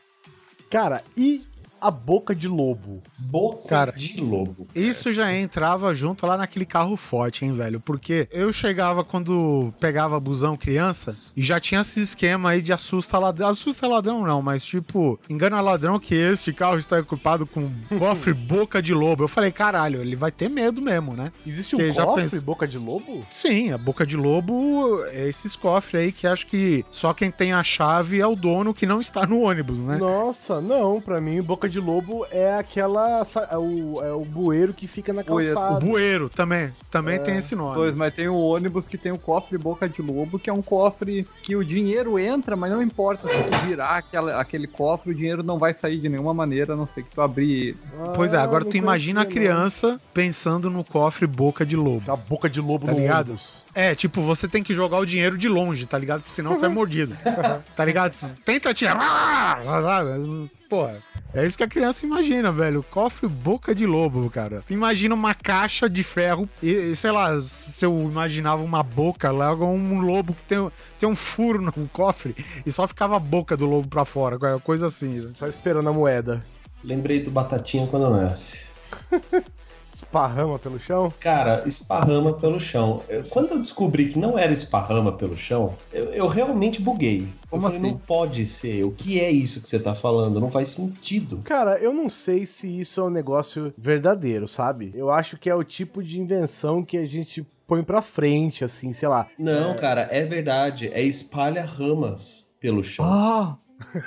Cara, e a boca de lobo? Boca Cara, de lobo. Isso já entrava junto lá naquele carro forte, hein, velho? Porque eu chegava quando pegava busão criança e já tinha esse esquema aí de assusta ladrão. Assusta ladrão não, mas tipo, engana ladrão que esse carro está equipado com [LAUGHS] cofre boca de lobo. Eu falei, caralho, ele vai ter medo mesmo, né? Existe um Que já cofre boca de lobo? Sim, a boca de lobo é esses cofres aí que acho que só quem tem a chave é o dono que não está no ônibus, né? Nossa, não. Pra mim, boca de lobo é aquela... É o, é o bueiro que fica na Bueiro. O calçada. bueiro também, também tem esse nome. Dois, mas tem o ônibus que tem o cofre boca de lobo, que é um cofre que o dinheiro entra, mas não importa se tu virar aquela, aquele cofre, o dinheiro não vai sair de nenhuma maneira, a não ser que tu abrir ele. Pois é, Ah, agora tu imagina a conhecia, não. criança pensando no cofre boca de lobo. A boca de lobo Tá no ligado? ônibus. É, tipo, você tem que jogar o dinheiro de longe, tá ligado? Porque senão você é mordido. [LAUGHS] tá ligado? Tenta tirar. [LAUGHS] Porra. É isso que a criança imagina, velho. Cofre boca de lobo, cara. Tu imagina uma caixa de ferro e, e, sei lá, se eu imaginava uma boca, logo um lobo que tem, tem um furo no cofre e só ficava a boca do lobo pra fora, coisa assim. né? Só esperando a moeda. Lembrei do Batatinha quando nasce. [LAUGHS] Esparrama pelo chão. Cara, esparrama pelo chão. Eu- quando eu descobri que não era esparrama pelo chão, eu, eu realmente buguei. Como eu falei, assim? não pode ser. O que é isso que você tá falando? Não faz sentido. Cara, eu não sei se isso é um negócio verdadeiro, sabe? Eu acho que é o tipo de invenção que a gente põe pra frente, assim, sei lá. Não, cara, é verdade. É espalha ramas pelo chão. Ah!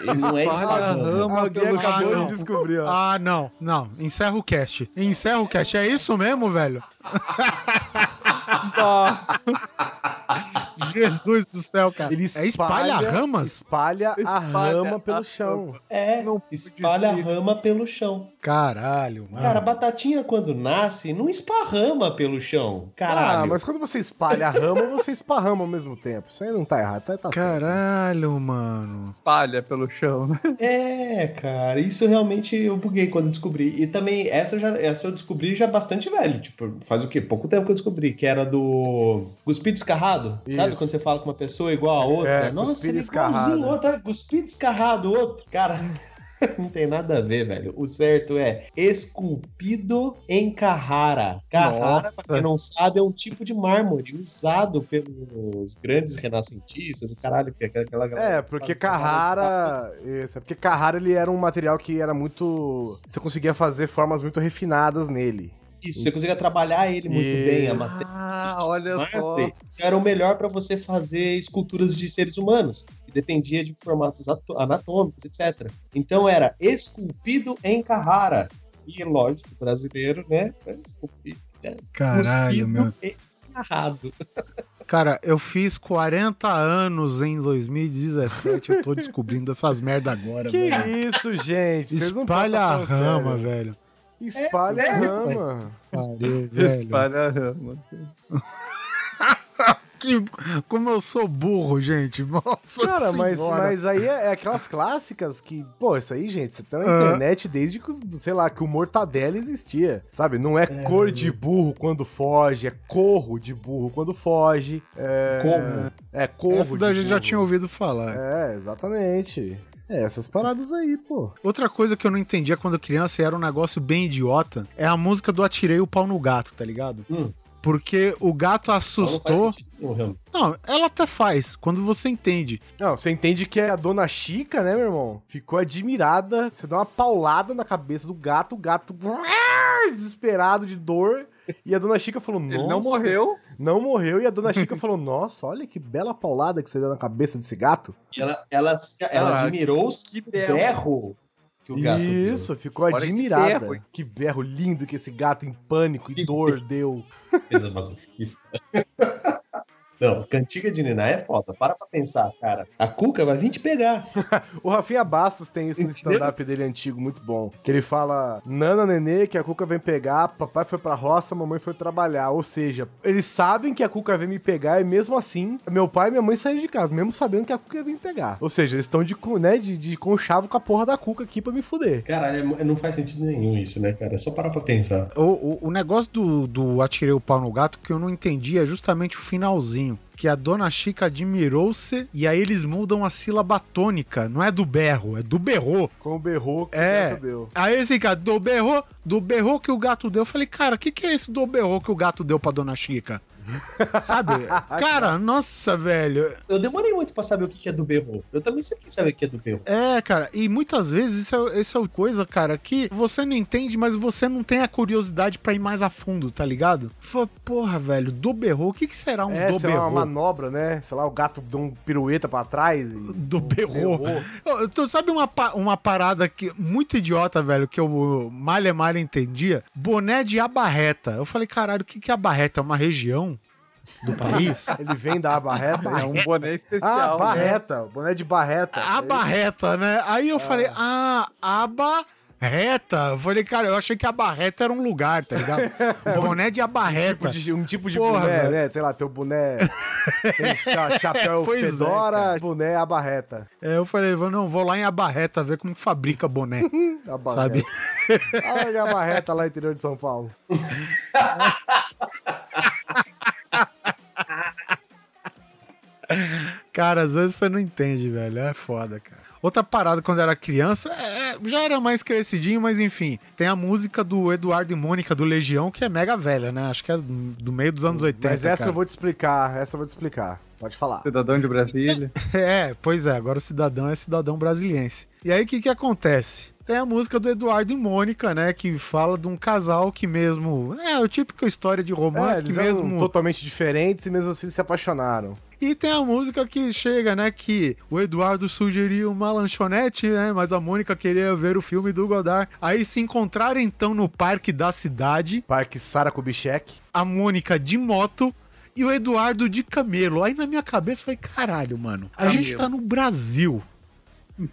Ele não é rama Alguém pelo acabou de descobrir, ó. Ah, não, não. Encerra o cast. Encerra o cast. É isso mesmo, velho? Ah, [LAUGHS] Jesus do céu, cara. Ele é espalha ramas? Espalha, a Espalha rama pelo a chão. É, Não espalha pude rama pelo chão. Caralho, mano. Cara, a batatinha quando nasce, não esparrama pelo chão. Caralho. Ah, mas quando você espalha a rama, você esparrama ao mesmo tempo. Isso aí não tá errado, tá, tá certo. Caralho, mano. espalha pelo chão, né? É, cara, isso realmente eu buguei quando descobri. E também, essa, eu já, essa eu descobri já bastante velho. Tipo, faz o quê? Pouco tempo que eu descobri, que era do cuspido escarrado. Sabe Isso. Quando você fala com uma pessoa igual a outra? É, Nossa, ele é igualzinho escarrado. outra, cuspido escarrado, outro. Cara, [LAUGHS] não tem nada a ver, velho. O certo é esculpido em Carrara. Carrara, pra quem não sabe, é um tipo de mármore usado pelos grandes renascentistas, o caralho, que é aquela galera É, que porque Carrara. Isso, é porque Carrara ele era um material que era muito. Você conseguia fazer formas muito refinadas nele. Isso, você conseguia trabalhar ele muito bem, a matéria Ah, olha só. era o melhor para você fazer esculturas de seres humanos, que dependia de formatos ato- anatômicos, etc. Então era esculpido em Carrara. E lógico, brasileiro, né? Esculpido, né? Caralho, meu. escarrado. [LAUGHS] Cara, eu fiz 40 anos em 2017. Eu tô descobrindo essas merda agora, Que velho. isso, gente? Espalha a rama, sério. velho. Espalha É a sério? rama. Pariu, [LAUGHS] velho. Espalha a rama. [LAUGHS] Que, como eu sou burro, gente. [LAUGHS] Nossa Cara, mas, mas aí é, é aquelas clássicas que, pô, isso aí, gente, você tá na Ah. internet desde que, sei lá, que o Mortadela existia, sabe? Não é, cor de burro quando foge, é corro de burro quando foge. É, Corro. É corro Essa daí a de gente já burro. tinha ouvido falar. É, exatamente. É, essas paradas aí, pô. Outra coisa que eu não entendia quando criança e era um negócio bem idiota é a música do Atirei o Pau no Gato, tá ligado? Hum. Porque o gato Não assustou. realmente. Não, ela até faz, quando você entende. Não, você entende que a dona Chica, né, meu irmão? Ficou admirada. Você dá uma paulada na cabeça do gato, o gato [LAUGHS] desesperado de dor. E a dona Chica falou: Nossa. Ele não morreu. Não morreu. E a dona Chica falou: Nossa, olha que bela paulada que você deu na cabeça desse gato. E ela, ela, ela Caraca, admirou os que que berro. berro que o gato deu. Isso, ficou Olha que admirada. berro, hein? que berro lindo que esse gato em pânico e Que dor [LAUGHS] deu. Coisa masoquista. Não, cantiga de Niná é foda. Para pra pensar, cara. A Cuca vai vir te pegar. [LAUGHS] O Rafinha Bastos tem isso no stand-up dele antigo, muito bom. Que ele fala: Nana, nenê, que a Cuca vem pegar, papai foi pra roça, mamãe foi trabalhar. Ou seja, eles sabem que a Cuca vem me pegar e mesmo assim, meu pai e minha mãe saíram de casa, mesmo sabendo que a Cuca vir me pegar. Ou seja, eles estão de, né, de, de conchavo com a porra da Cuca aqui pra me fuder. Caralho, é- não faz sentido nenhum isso, né, cara? É só parar pra pensar. O, o, o negócio do, do Atirei o Pau no Gato que eu não entendi é justamente o finalzinho. Que a dona Chica admirou-se e aí eles mudam a sílaba tônica. Não é do berro, é do berrou. Com o berro que É. o gato deu. Aí esse cara, do berro, do berro que o gato deu. Eu falei, cara, o que, que é esse do berro que o gato deu pra dona Chica? Sabe? [LAUGHS] Cara, nossa, velho. Eu demorei muito pra saber o que é do berro. Eu também sempre saber o que é do berro. É, cara, e muitas vezes isso é, isso é coisa, cara, que você não entende, mas você não tem a curiosidade pra ir mais a fundo, tá ligado? Fala, porra, velho, do berro, o que, que será um é, do berro? uma manobra, né? Sei lá, o gato deu um pirueta pra trás e... Do berro. Tu sabe uma, uma parada que muito idiota, velho, que eu malha malha entendia? Boné de abarreta. Eu falei, caralho, o que, que é abarreta? É uma região do país? [LAUGHS] Ele vem da abarreta? É um boné Ah, especial. né? barreta, o boné de barreta. Abarreta, né? Aí eu falei, ah, abarreta. Eu falei, cara, eu achei que abarreta era um lugar, tá ligado? [LAUGHS] Boné de abarreta. Tipo de- um tipo de Porra, boné, velho. né? Sei lá, teu boné [LAUGHS] cha- chapéu Pois é, fedora, cara. boné abarreta. É, eu falei, vou- não, vou lá em abarreta ver como que fabrica boné, abarreta. sabe? Olha a abarreta lá no interior de São Paulo. Cara, às vezes você não entende, velho. É foda, cara. Outra parada quando eu era criança, é, é, já era mais crescidinho, mas enfim. Tem a música do Eduardo e Mônica do Legião, que é mega velha, né? Acho que é do meio dos anos 80. Mas essa cara. eu vou te explicar, essa eu vou te explicar. Pode falar. Cidadão de Brasília. [LAUGHS] É, pois é, agora o cidadão é cidadão brasiliense. E aí o que que acontece? Tem a música do Eduardo e Mônica, né? Que fala de um casal que mesmo. É, o típico história de É, romance que eles eram mesmo. totalmente diferentes e mesmo assim se apaixonaram. E tem a música que chega, né? Que o Eduardo sugeriu uma lanchonete, né? Mas a Mônica queria ver o filme do Godard. Aí se encontraram então no parque da cidade, Parque Sara Kubitschek. a Mônica de moto e o Eduardo de camelo. Aí na minha cabeça foi caralho, mano. A gente tá no Brasil.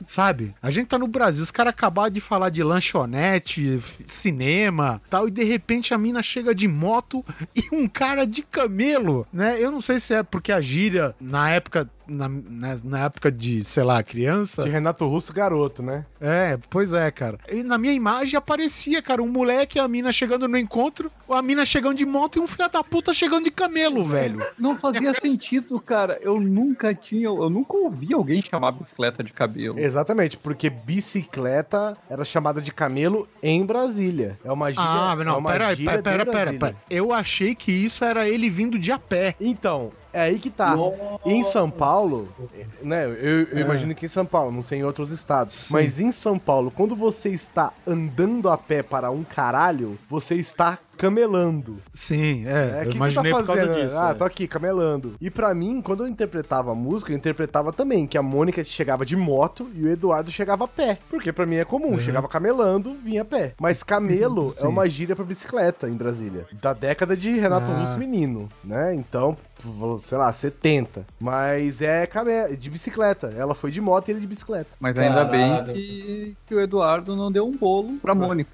Sabe? A gente tá no Brasil. Os caras acabaram de falar de lanchonete, cinema tal, e de repente a mina chega de moto [LAUGHS] e um cara de camelo, né? Eu não sei se é porque a gíria, na época, na, na, na época de, sei lá, criança. De Renato Russo Garoto, né? É, pois é, cara. E na minha imagem aparecia, cara, um moleque e a mina chegando no encontro, a mina chegando de moto e um filho da puta chegando de camelo, velho. Não fazia [LAUGHS] sentido, cara. Eu nunca tinha. Eu nunca ouvi alguém chamar bicicleta de cabelo. Exatamente, porque bicicleta era chamada de camelo em Brasília. É uma gíria. Ah, é não, uma pera, gíria pera, pera, pera, pera. Eu achei que isso era ele vindo de a pé. Então, é aí que tá. Em São Paulo, né? Eu, eu imagino que em São Paulo, não sei em outros estados. Sim. Mas em São Paulo, quando você está andando a pé para um caralho, você está camelando. Sim, é. É, eu que imaginei você tá por causa fazendo? disso. Ah, é. tô aqui, camelando. E pra mim, quando eu interpretava a música, eu interpretava também que a Mônica chegava de moto e o Eduardo chegava a pé. Porque pra mim é comum, chegava camelando, vinha a pé. Mas camelo [LAUGHS] é uma gíria pra bicicleta em Brasília. Da década de Renato Ah. Russo Menino, né? Então, sei lá, 70. Mas é de bicicleta. Ela foi de moto e ele de bicicleta. Mas ainda Caralho. bem que, que o Eduardo não deu um bolo pra Mônica.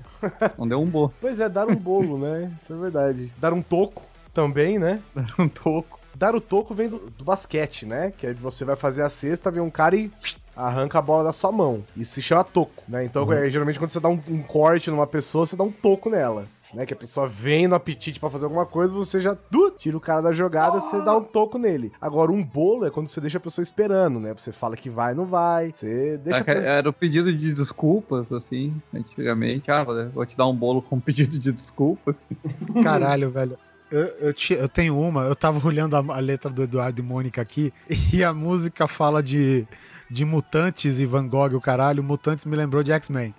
Não deu um bo. Pois é, dar um bolo, né? Isso é verdade. Dar um toco também, né? [LAUGHS] Um toco. Dar o toco vem do, do basquete, né? Que é de você vai fazer a cesta, vem um cara e arranca a bola da sua mão. Isso se chama toco, né? Então, é, geralmente, quando você dá um, um corte numa pessoa, você dá um toco nela. Né, que a pessoa vem no apetite pra fazer alguma coisa, você já tira o cara da jogada, você dá um toco nele. Agora, um bolo é quando você deixa a pessoa esperando, né? Você fala que vai, não vai. Você deixa. a pe- Era o pedido de desculpas, assim, antigamente. Ah, vou te dar um bolo com [LAUGHS] pedido de desculpas. [LAUGHS] Caralho, velho. Eu, eu, ti- eu tenho uma, eu tava olhando a, a letra do Eduardo e Mônica aqui, [LAUGHS] e a música fala de, de mutantes e Van Gogh, o caralho. Mutantes me lembrou de X-Men.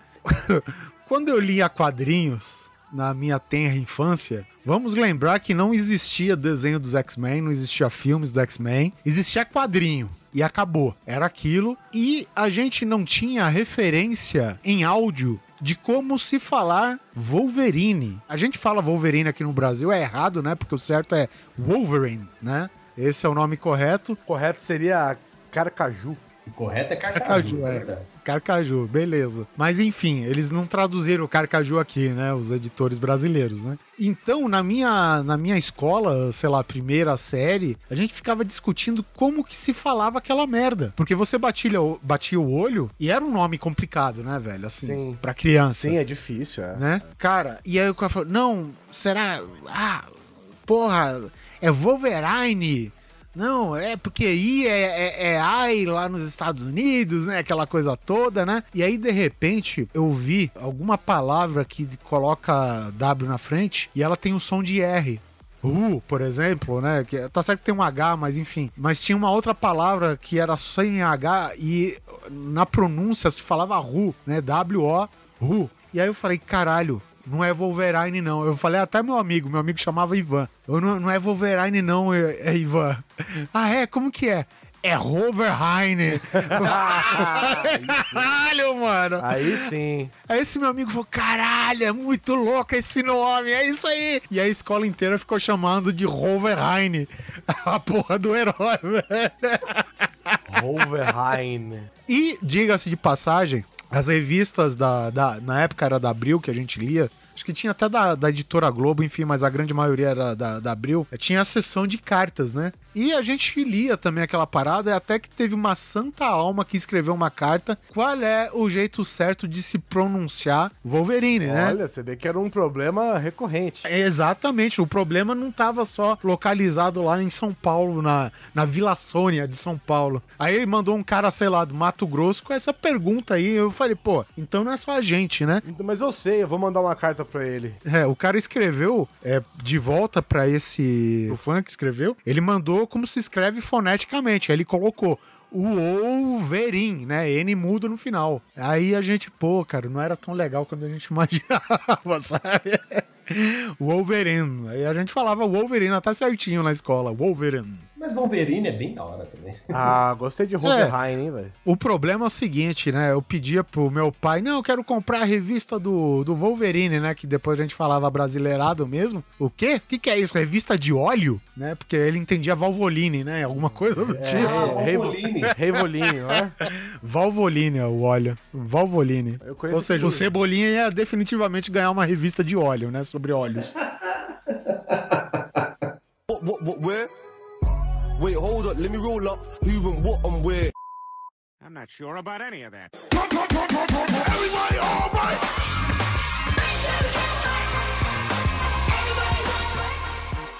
Quando eu lia quadrinhos na minha tenra infância, vamos lembrar que não existia desenho dos X-Men, não existia filmes do X-Men, existia quadrinho. E acabou. Era aquilo. E a gente não tinha referência em áudio de como se falar Wolverine. A gente fala Wolverine aqui no Brasil, é errado, né? Porque o certo é Wolverine, né? Esse é o nome correto. Correto seria carcaju. O correto é Carcaju, carcaju, é. é. Carcaju, beleza. Mas enfim, eles não traduziram o Carcaju aqui, né? Os editores brasileiros, né? Então, na minha, na minha escola, sei lá, primeira série, a gente ficava discutindo como que se falava aquela merda. Porque você batia, o- batia o olho e era um nome complicado, né, velho? Assim, Sim. pra criança. Sim, é difícil, é. né? Cara, e aí o cara falou, não, será? Ah, porra, é Wolverine. Não, é porque I é, é, é lá nos Estados Unidos, né? Aquela coisa toda, né? E aí, de repente, eu vi alguma palavra que coloca W na frente e ela tem o som de R. Ru, por exemplo, né? Que, tá certo que tem um H, mas enfim. Mas tinha uma outra palavra que era sem H e na pronúncia se falava Ru, né? W-O, Ru. E aí eu falei, caralho, não é Wolverine não. Eu falei até meu amigo, meu amigo chamava Ivan. Eu, não, não é Wolverine não, é, é Ivan. [LAUGHS] Ah, é? Como que é? É Wolverine. [LAUGHS] Caralho, mano. Aí sim. Aí esse meu amigo falou: caralho, é muito louco esse nome, é isso aí. E a escola inteira ficou chamando de Wolverine, [LAUGHS] a porra do herói, velho. Wolverine. E, diga-se de passagem, as revistas da, da- Na época era da Abril que a gente lia. Acho que tinha até da, da editora Globo, enfim, mas a grande maioria era da, da Abril. Tinha a seção de cartas, né? E a gente lia também aquela parada, até que teve uma santa alma que escreveu uma carta. Qual é o jeito certo de se pronunciar Wolverine, né? Olha, você vê que era um problema recorrente. Exatamente, o problema não estava só localizado lá em São Paulo, na, na Vila Sônia de São Paulo. Aí ele mandou um cara, sei lá, do Mato Grosso com essa pergunta aí. Eu falei, pô, então não é só a gente, né? Mas eu sei, eu vou mandar uma carta pra ele. É, o cara escreveu é, de volta pra esse. O fã que escreveu, ele mandou como se escreve foneticamente. Aí ele colocou o Wolverine, né? N mudo no final. Aí a gente, pô, cara, não era tão legal quando a gente [LAUGHS] imaginava, sabe? [LAUGHS] Wolverine. Aí a gente falava Wolverine até certinho na escola. Wolverine. Mas Wolverine é bem da hora também. [LAUGHS] Ah, gostei de Wolverine, hein, velho? O problema é o seguinte, né? Eu pedia pro meu pai, não, eu quero comprar a revista do, do Wolverine, né? Que depois a gente falava brasileirado mesmo. O quê? O que, que é isso? Revista de óleo? Né? Porque ele entendia Valvoline, né? Alguma coisa do tipo. Ah, Rei- Wolverine. [LAUGHS] Reivoline, não é? Valvoline é o óleo. Valvoline. Ou seja, o. Cebolinha ia definitivamente ganhar uma revista de óleo, né? Sobre óleos. Wait, hold up, let me roll up. Who and what and where? I'm not sure about any of that.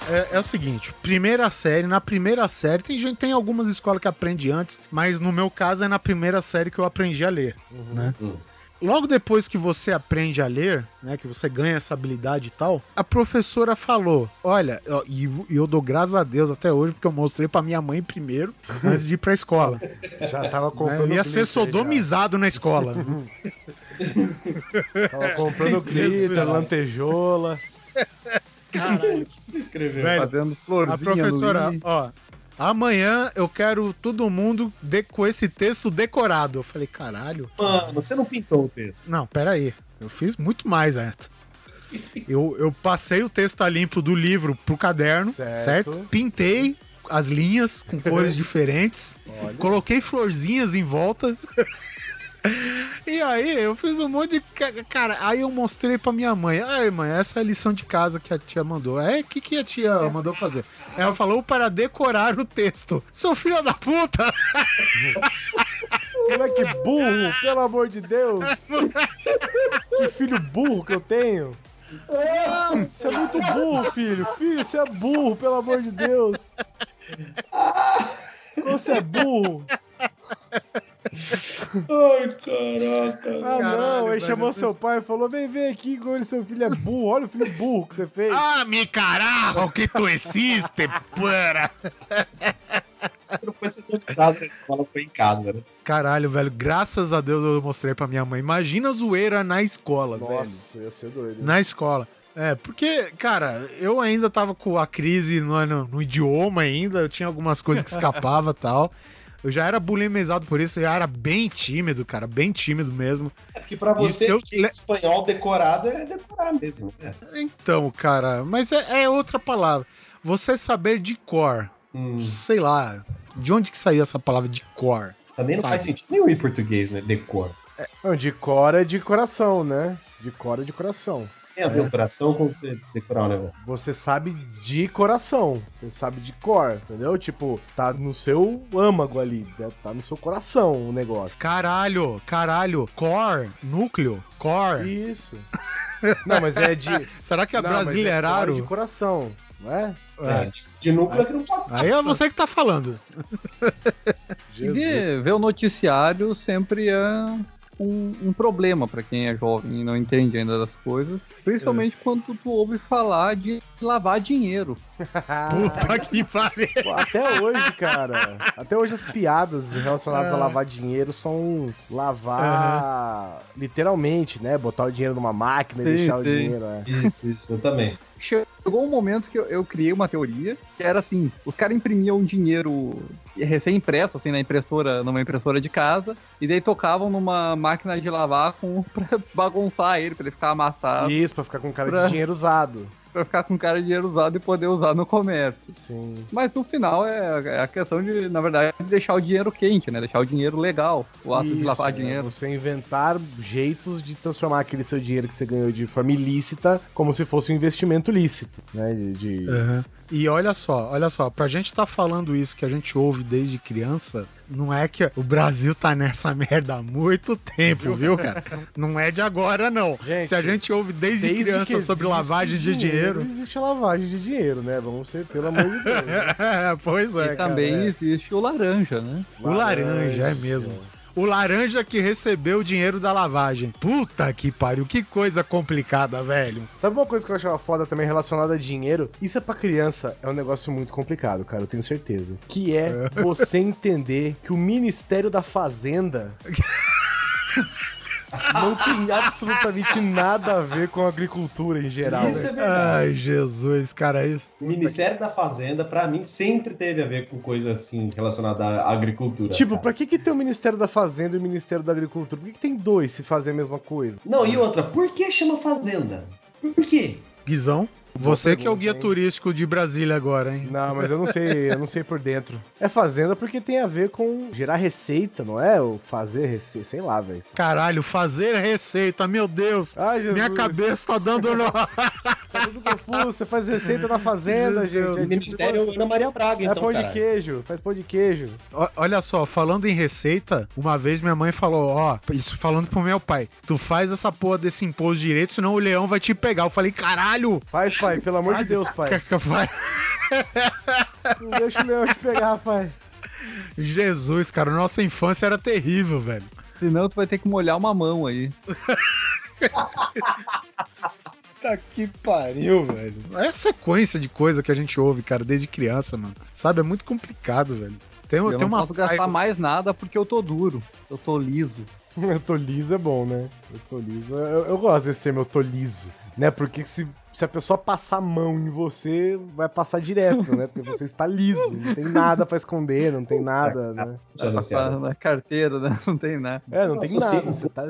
É, é o seguinte, primeira série, na primeira série, tem gente, tem algumas escolas que aprende antes, mas no meu caso é na primeira série que eu aprendi a ler, né? Logo depois que você aprende a ler, né, que você ganha essa habilidade e tal, a professora falou: Olha, e e eu dou graças a Deus até hoje, porque eu mostrei pra minha mãe primeiro, [LAUGHS] antes de ir pra escola. Já tava né? comprando. Eu ia ser sodomizado na escola. já. [LAUGHS] Tava comprando glitter, lantejola. Você escreveu. Velho, Fazendo A florzinha professora, no i. ó, amanhã eu quero todo mundo de- com esse texto decorado. Eu falei, caralho. Mano, você não pintou o texto. Não, peraí. Eu fiz muito mais, Neto. Eu, eu passei o texto a limpo do livro pro caderno, Certo. certo? Pintei as linhas com cores [LAUGHS] diferentes. Coloquei florzinhas em volta. E aí, eu fiz um monte de. ca- Cara, aí eu mostrei pra minha mãe. Ai, mãe, essa é a lição de casa que a tia mandou. É, o que, que a tia mandou fazer? Ela falou para decorar o texto. Seu filho da puta! Moleque burro, pelo amor de Deus. que filho burro que eu tenho. Você é muito burro, filho. Filho, você é burro, pelo amor de Deus. Você é burro. Ai, caraca. Ah, Caralho, não. Aí velho, chamou eu seu pensei- pai e falou: vem ver aqui como ele, seu filho é burro. Olha o filho burro que você fez. Ah, mi carajo, que tu existe, pura! Não foi sintonizado na escola, foi em casa, né? Caralho, velho, graças a Deus eu mostrei pra minha mãe. Imagina a zoeira na escola, velho. Nossa, ia ser doido. Na escola. É, porque, cara, eu ainda tava com a crise no, no- no idioma ainda, eu tinha algumas coisas que escapava e tal. Eu já era bulimizado por isso, eu já era bem tímido, cara, bem tímido mesmo. É porque pra você, eu- é espanhol decorado é decorar mesmo. né? Então, cara, mas é, é outra palavra. Você saber de cor, Hum, sei lá, de onde que saiu essa palavra de cor? também não Sabe. faz sentido nenhum em português, né? Decor. Não, de cor é de coração, né? De cor é de coração. Tem a ver o coração com você decorar o negócio. Você sabe de coração. Você sabe de cor, entendeu? Tipo, tá no seu âmago ali. né? Tá no seu coração o negócio. Caralho, caralho, core, núcleo, core. Isso. Não, mas é de. [LAUGHS] Será que é Não, mas brasileirado? core de coração, não é? É, de- de núcleo é que não pode ser. Aí é você que tá falando. [LAUGHS] E ver o noticiário sempre é um, um problema pra quem é jovem e não entende ainda das coisas. Principalmente quando tu ouve falar de lavar dinheiro. Puta [LAUGHS] que pariu. Até hoje, cara. Até hoje as piadas relacionadas a lavar dinheiro são lavar literalmente, né? Botar o dinheiro numa máquina e Sim, deixar o sim. dinheiro. É. Isso, isso, eu também. Chegou um momento que eu, eu criei uma teoria que era assim: os caras imprimiam dinheiro recém-impresso, assim, na impressora, numa impressora de casa, e daí tocavam numa máquina de lavar com, [LAUGHS] pra bagunçar ele, pra ele ficar amassado, Isso, pra ficar com cara Pra- de dinheiro usado. pra ficar com cara de dinheiro usado e poder usar no comércio. Sim. Mas no final é, é a questão de, na verdade, deixar o dinheiro quente, né? Deixar o dinheiro legal. O ato de Isso, lavar é dinheiro. Você inventar jeitos de transformar aquele seu dinheiro que você ganhou de forma ilícita como se fosse um investimento lícito, né? De, de- Uhum. E olha só, olha só, pra gente tá falando isso que a gente ouve desde criança, não é que o Brasil tá nessa [LAUGHS] merda há muito tempo, viu, cara? Não é de agora, não. Gente, Se a gente ouve desde, Desde criança sobre existe lavagem de dinheiro. Existe a lavagem de dinheiro, né? Vamos ser, pelo amor de Deus. [LAUGHS] pois é. e também cara, é. existe o laranja, né? O laranja, é mesmo. O laranja que recebeu o dinheiro da lavagem. Puta que pariu, que coisa complicada, velho. Sabe uma coisa que eu achava foda também relacionada a dinheiro? Isso é pra criança, é um negócio muito complicado, cara, eu tenho certeza. Que é você entender que o Ministério da Fazenda [LAUGHS] não tem absolutamente nada a ver com a agricultura em geral. Isso né? é verdade. Ai, Jesus, cara, isso. O Ministério da Fazenda, pra mim, sempre teve a ver com coisa assim relacionada à agricultura. Tipo, cara. pra que, que tem o Ministério da Fazenda e o Ministério da Agricultura? Por que, que tem dois se fazem a mesma coisa? Não, e outra, por que chama Fazenda? Por quê? Guizão, você que é o guia hein? turístico de Brasília agora, hein? Não, mas eu não sei, eu não sei por dentro. É fazenda porque tem a ver com gerar receita, não é? Ou fazer receita, sei lá, velho. Caralho, fazer receita, meu Deus. Ai, Jesus. Minha cabeça tá dando nó. Tá tudo confuso. Você faz receita na fazenda, gente. É, Ministério Ana Maria Braga, é então, pão de caralho. queijo, faz pão de queijo. Ó, Olha só, falando em receita, uma vez minha mãe falou, ó, isso falando pro meu pai, tu faz essa porra desse imposto direito, senão o leão vai te pegar. Eu falei, caralho, Faz, pai, pelo amor de Deus, pai. Não deixa o leão te pegar, pai. Jesus, cara, nossa infância era terrível, velho. Senão tu vai ter que molhar uma mão aí. Tá que pariu, velho. É a sequência de coisa que a gente ouve, cara, desde criança, mano. Sabe, é muito complicado, velho. Tem, Eu tem não uma posso gastar mais nada porque eu tô duro. Eu tô liso. [LAUGHS] Eu tô liso é bom, né? Eu tô liso. Eu, eu gosto desse termo, eu tô liso. Né? Porque se, se a pessoa passar a mão em você, vai passar direto, né? Porque você está liso. Não tem nada pra esconder, não tem nada, né? Deixa eu Tá associar. na carteira, né? Não tem nada. É, não tem nada. Você tá,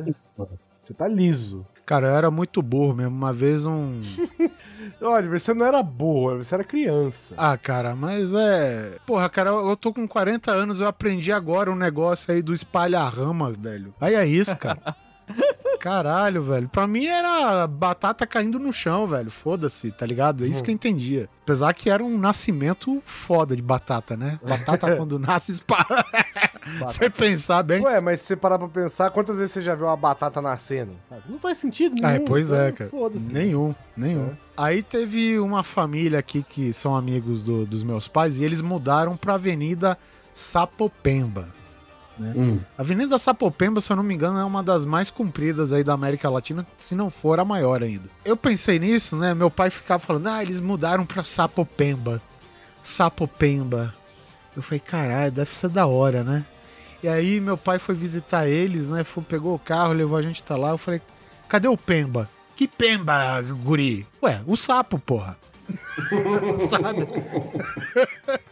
você tá liso. Cara, eu era muito burro mesmo. Uma vez um. [LAUGHS] Olha, você não era burro, você era criança. Ah, cara, mas é. Porra, cara, eu eu tô com 40 anos, eu aprendi agora um negócio aí do espalha-rama, velho. Aí é isso, cara. [LAUGHS] Caralho, velho. Pra mim era batata caindo no chão, velho. Foda-se, tá ligado? É isso que eu entendia. Apesar que era um nascimento foda de batata, né? Batata [LAUGHS] quando nasce espalha. [LAUGHS] Você pensar bem. Ué, mas se você parar pra pensar, quantas vezes você já viu uma batata nascendo? Sabe? Não faz sentido Ah, nenhum. pois é, cara. Foda-se. Nenhum, nenhum. É. Aí teve uma família aqui que são amigos do- dos meus pais e eles mudaram pra Avenida Sapopemba. Hum. A Avenida Sapopemba, se eu não me engano, é uma das mais compridas aí da América Latina, se não for a maior ainda. Eu pensei nisso, né? Meu pai ficava falando, ah, eles mudaram pra Sapopemba. Sapopemba. Eu falei, caralho, deve ser da hora, né? E aí meu pai foi visitar eles, né? Foi, pegou o carro, levou a gente até lá. Eu falei, cadê o Pemba? Que Pemba, guri? Ué, o sapo, porra. [LAUGHS] Sabe? [LAUGHS]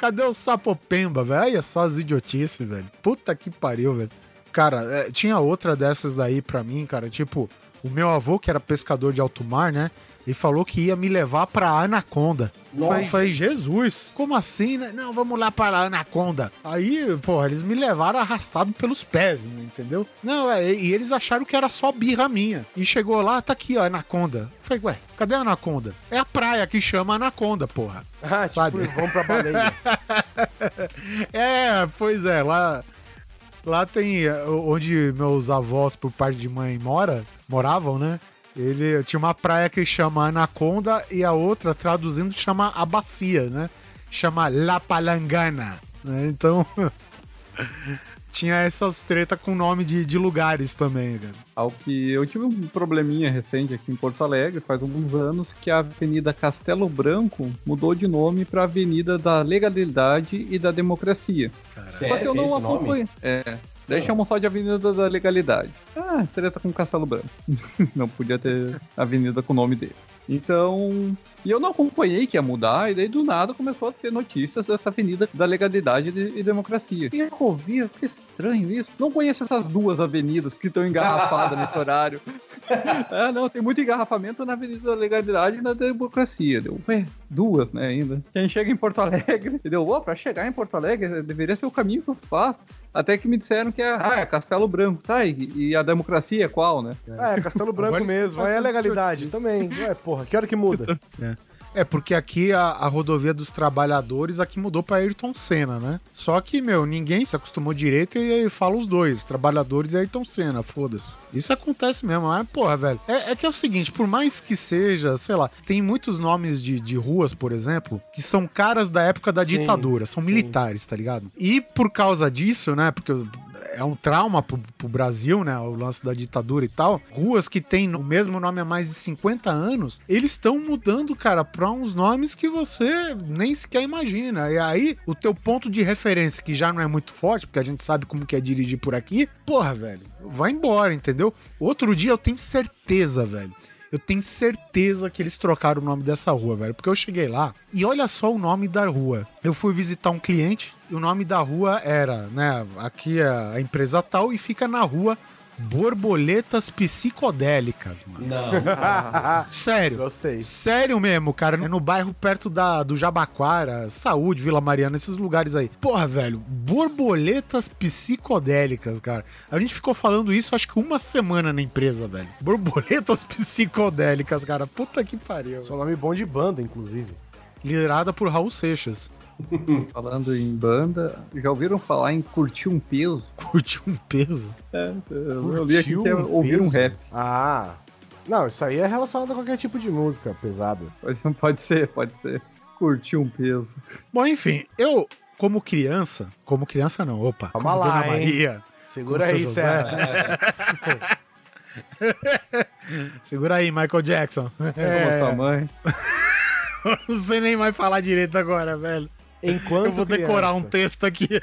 Cadê o sapo Pemba, velho? Olha só as idiotices, velho. Puta que pariu, velho. Cara, é, tinha outra dessas daí pra mim, cara. Tipo, o meu avô, que era pescador de alto mar, né? Ele falou que ia me levar pra Anaconda. Falei, falei, Jesus, como assim, né? Não, vamos lá para a Anaconda. Aí, porra, eles me levaram arrastado pelos pés, né, entendeu? Não, é, e eles acharam que era só birra minha. E chegou lá, tá aqui, ó, Anaconda. Falei, ué, cadê a Anaconda? É a praia que chama Anaconda, porra. [LAUGHS] Ah, Sabe? tipo, vamos pra baleia. [LAUGHS] É, pois é, lá. Lá tem é, onde meus avós, por parte de mãe, mora, moravam, né? Ele tinha uma praia que chama Anaconda e a outra, traduzindo, chama a bacia, né? Chama La Palangana. né? Então. [LAUGHS] tinha essas tretas com nome de, de lugares também, cara. Ao que eu tive um probleminha recente aqui em Porto Alegre, faz alguns anos, que a Avenida Castelo Branco mudou de nome para Avenida da Legalidade e da Democracia. Só que eu não esse nome? acompanho. É. Daí chamam só de Avenida da Legalidade. Ah, treta com Castelo Branco. [LAUGHS] não podia ter avenida com o nome dele. Então. E eu não acompanhei que ia mudar, e daí do nada começou a ter notícias dessa avenida da legalidade e democracia. E eu ouvi, que estranho isso. Não conheço essas duas avenidas que estão engarrafadas nesse [LAUGHS] horário. ah, não, tem muito engarrafamento na avenida da legalidade e na democracia. Deu, ué, duas, né, ainda. Quem chega em Porto Alegre, deu, ô, pra chegar em Porto Alegre, deveria ser o caminho que eu faço. Até que me disseram que é, ah, é Castelo Branco, tá? E, e a democracia é qual, né? Ah, é Castelo Branco Agora mesmo. é faz legalidade também. Ué, porra, que hora que muda? [LAUGHS] É, porque aqui a, a rodovia dos trabalhadores aqui mudou pra Ayrton Senna, né? Só que, meu, ninguém se acostumou direito e aí fala os dois, trabalhadores e Ayrton Senna, foda-se. Isso acontece mesmo, mas, porra, velho, é, é que é o seguinte, por mais que seja, sei lá, tem muitos nomes de, de ruas, por exemplo, que são caras da época da Sim, ditadura, são sim. militares, tá ligado? E por causa disso, né, porque é um trauma pro, pro Brasil, né, o lance da ditadura e tal, ruas que têm o mesmo nome há mais de 50 anos, eles estão mudando, cara, pra uns nomes que você nem sequer imagina. E aí, o teu ponto de referência, que já não é muito forte, porque a gente sabe como que é dirigir por aqui, porra, velho, vai embora, entendeu? Outro dia eu tenho certeza, velho. Eu tenho certeza que eles trocaram o nome dessa rua, velho. Porque eu cheguei lá e olha só o nome da rua. Eu fui visitar um cliente e o nome da rua era, né? Aqui é a empresa tal e fica na rua Borboletas Psicodélicas, mano. Não. Sério. Gostei. Sério mesmo, cara. É no bairro perto da, do Jabaquara, Saúde, Vila Mariana, esses lugares aí. Porra, velho, borboletas psicodélicas, cara. A gente ficou falando isso acho que uma semana na empresa, velho. Borboletas psicodélicas, cara. Puta que pariu. Seu nome bom de banda, inclusive. Liderada por Raul Seixas. [LAUGHS] Falando em banda, já ouviram falar em curtir um peso? Curte um peso. É, eu li aqui que é um ouvir um rap. Ah. Não, isso aí é relacionado a qualquer tipo de música pesado. Pode, pode ser, pode ser. Curtir um peso. Bom, enfim, eu, como criança, como criança não, opa, Calma como lá, Dona hein? Maria. Segura Com aí. Serra. [LAUGHS] Segura aí, Michael Jackson. Como É, sua mãe. [LAUGHS] não sei nem mais falar direito agora, velho. Enquanto Eu vou decorar um texto aqui. [LAUGHS]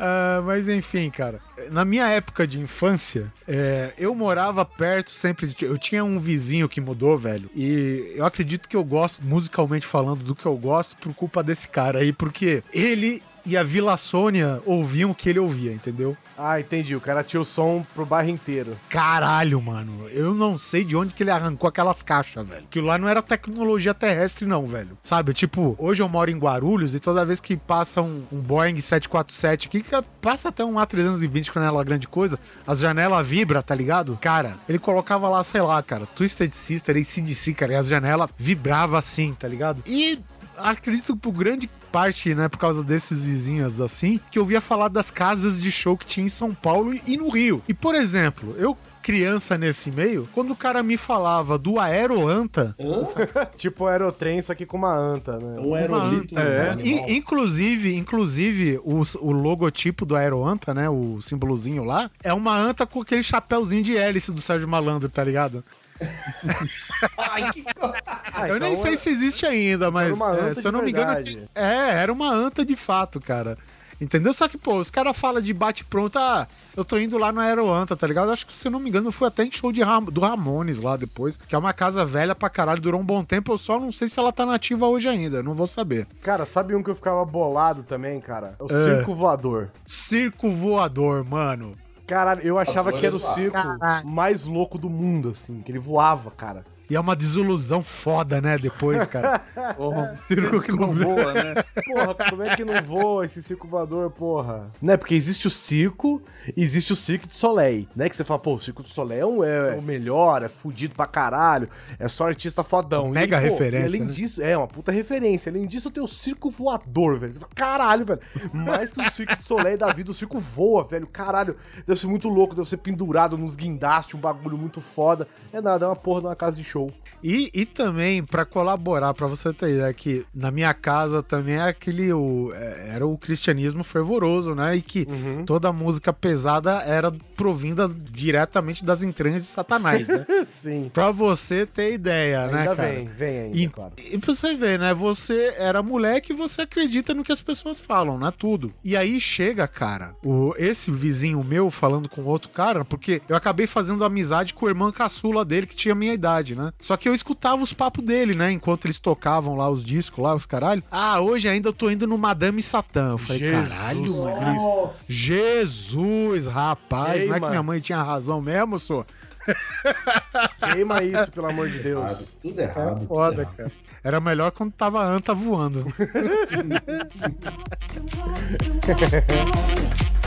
Ah, mas enfim, cara. Na minha época de infância, é, eu morava perto sempre. de- Eu tinha um vizinho que mudou, velho. E eu acredito que eu gosto, musicalmente falando, do que eu gosto por culpa desse cara aí, porque ele e a Vila Sônia ouviam o que ele ouvia, entendeu? Ah, entendi. O cara tinha o som pro bairro inteiro. Caralho, mano. Eu não sei de onde que ele arrancou aquelas caixas, velho. Aquilo lá não era tecnologia terrestre, não, velho. Sabe, tipo, hoje eu moro em Guarulhos e toda vez que passa um, um Boeing 747 aqui, que passa até um A320 que não é lá grande coisa, as janelas vibram, tá ligado? Cara, ele colocava lá, sei lá, cara, Twisted Sister, ACDC, cara, e as janelas vibravam assim, tá ligado? E acredito que por grande parte, né, por causa desses vizinhos assim, que eu ouvia falar das casas de show que tinha em São Paulo e no Rio. E, por exemplo, eu criança nesse meio, quando o cara me falava do Aeroanta, [LAUGHS] tipo aerotrem, só que com uma anta, né? Um aerolito. É. animal. in- inclusive, inclusive o, o logotipo do Aeroanta, né, o símbolozinho lá, é uma anta com aquele chapéuzinho de hélice do Sérgio Malandro, tá ligado? [LAUGHS] Ai, que co- Ah, eu nem então sei se existe ainda, mas uma é, se eu não me engano, é, era uma anta de fato, cara. Entendeu? Só que, pô, os caras falam de bate-pronto, ah, eu tô indo lá no Aeroanta, tá ligado? Acho que, se eu não me engano, eu fui até em show de Ram- do Ramones lá depois, que é uma casa velha pra caralho, durou um bom tempo, eu só não sei se ela tá nativa hoje ainda, não vou saber. Cara, sabe um que eu ficava bolado também, cara? É o É. circo voador. Circo voador, mano. Caralho, eu achava que era o circo mais louco do mundo, assim, que ele voava, cara. E é uma desilusão foda, né, depois, cara. [LAUGHS] Porra, um circo que não voa, né? Porra, como é que não voa esse circo voador, porra? Né, porque existe o circo e existe o circo de Soleil, né? Que você fala, pô, o circo de Soleil é, um- é o melhor, é fudido pra caralho, é só artista fodão. Mega E, pô, referência, além né? disso, é uma puta referência. Além disso, tem o circo voador, velho. Você fala, caralho, velho. Mais que o circo de Soleil da vida, o circo voa, velho. Caralho, deve ser muito louco, deve ser pendurado nos guindastes, um bagulho muito foda. É nada, é uma porra de uma casa de show. E, e também, pra colaborar, pra você ter ideia, que na minha casa também é aquele. O, é, era o cristianismo fervoroso, né? E que Uhum. toda música pesada era provinda diretamente das entranhas de Satanás, né? [LAUGHS] Sim. pra você ter ideia, né, Ainda cara? vem, vem ainda, E, claro. e pra você ver, né? Você era moleque e você acredita no que as pessoas falam, né? Tudo. E aí chega, cara, o, esse vizinho meu falando com outro cara, porque eu acabei fazendo amizade com o irmão caçula dele, que tinha minha idade, né? Só que eu escutava os papos dele, né? Enquanto eles tocavam lá os discos, lá, os caralho. Ah, hoje ainda eu tô indo no Madame Satã. Eu falei, Jesus caralho, mano. Jesus, rapaz, não é que Queima. minha mãe tinha razão mesmo, só? [LAUGHS] Queima isso, pelo amor de Errado, Deus. tudo errado. É tudo foda, errado. cara. Era melhor quando tava a anta voando. [LAUGHS] [LAUGHS]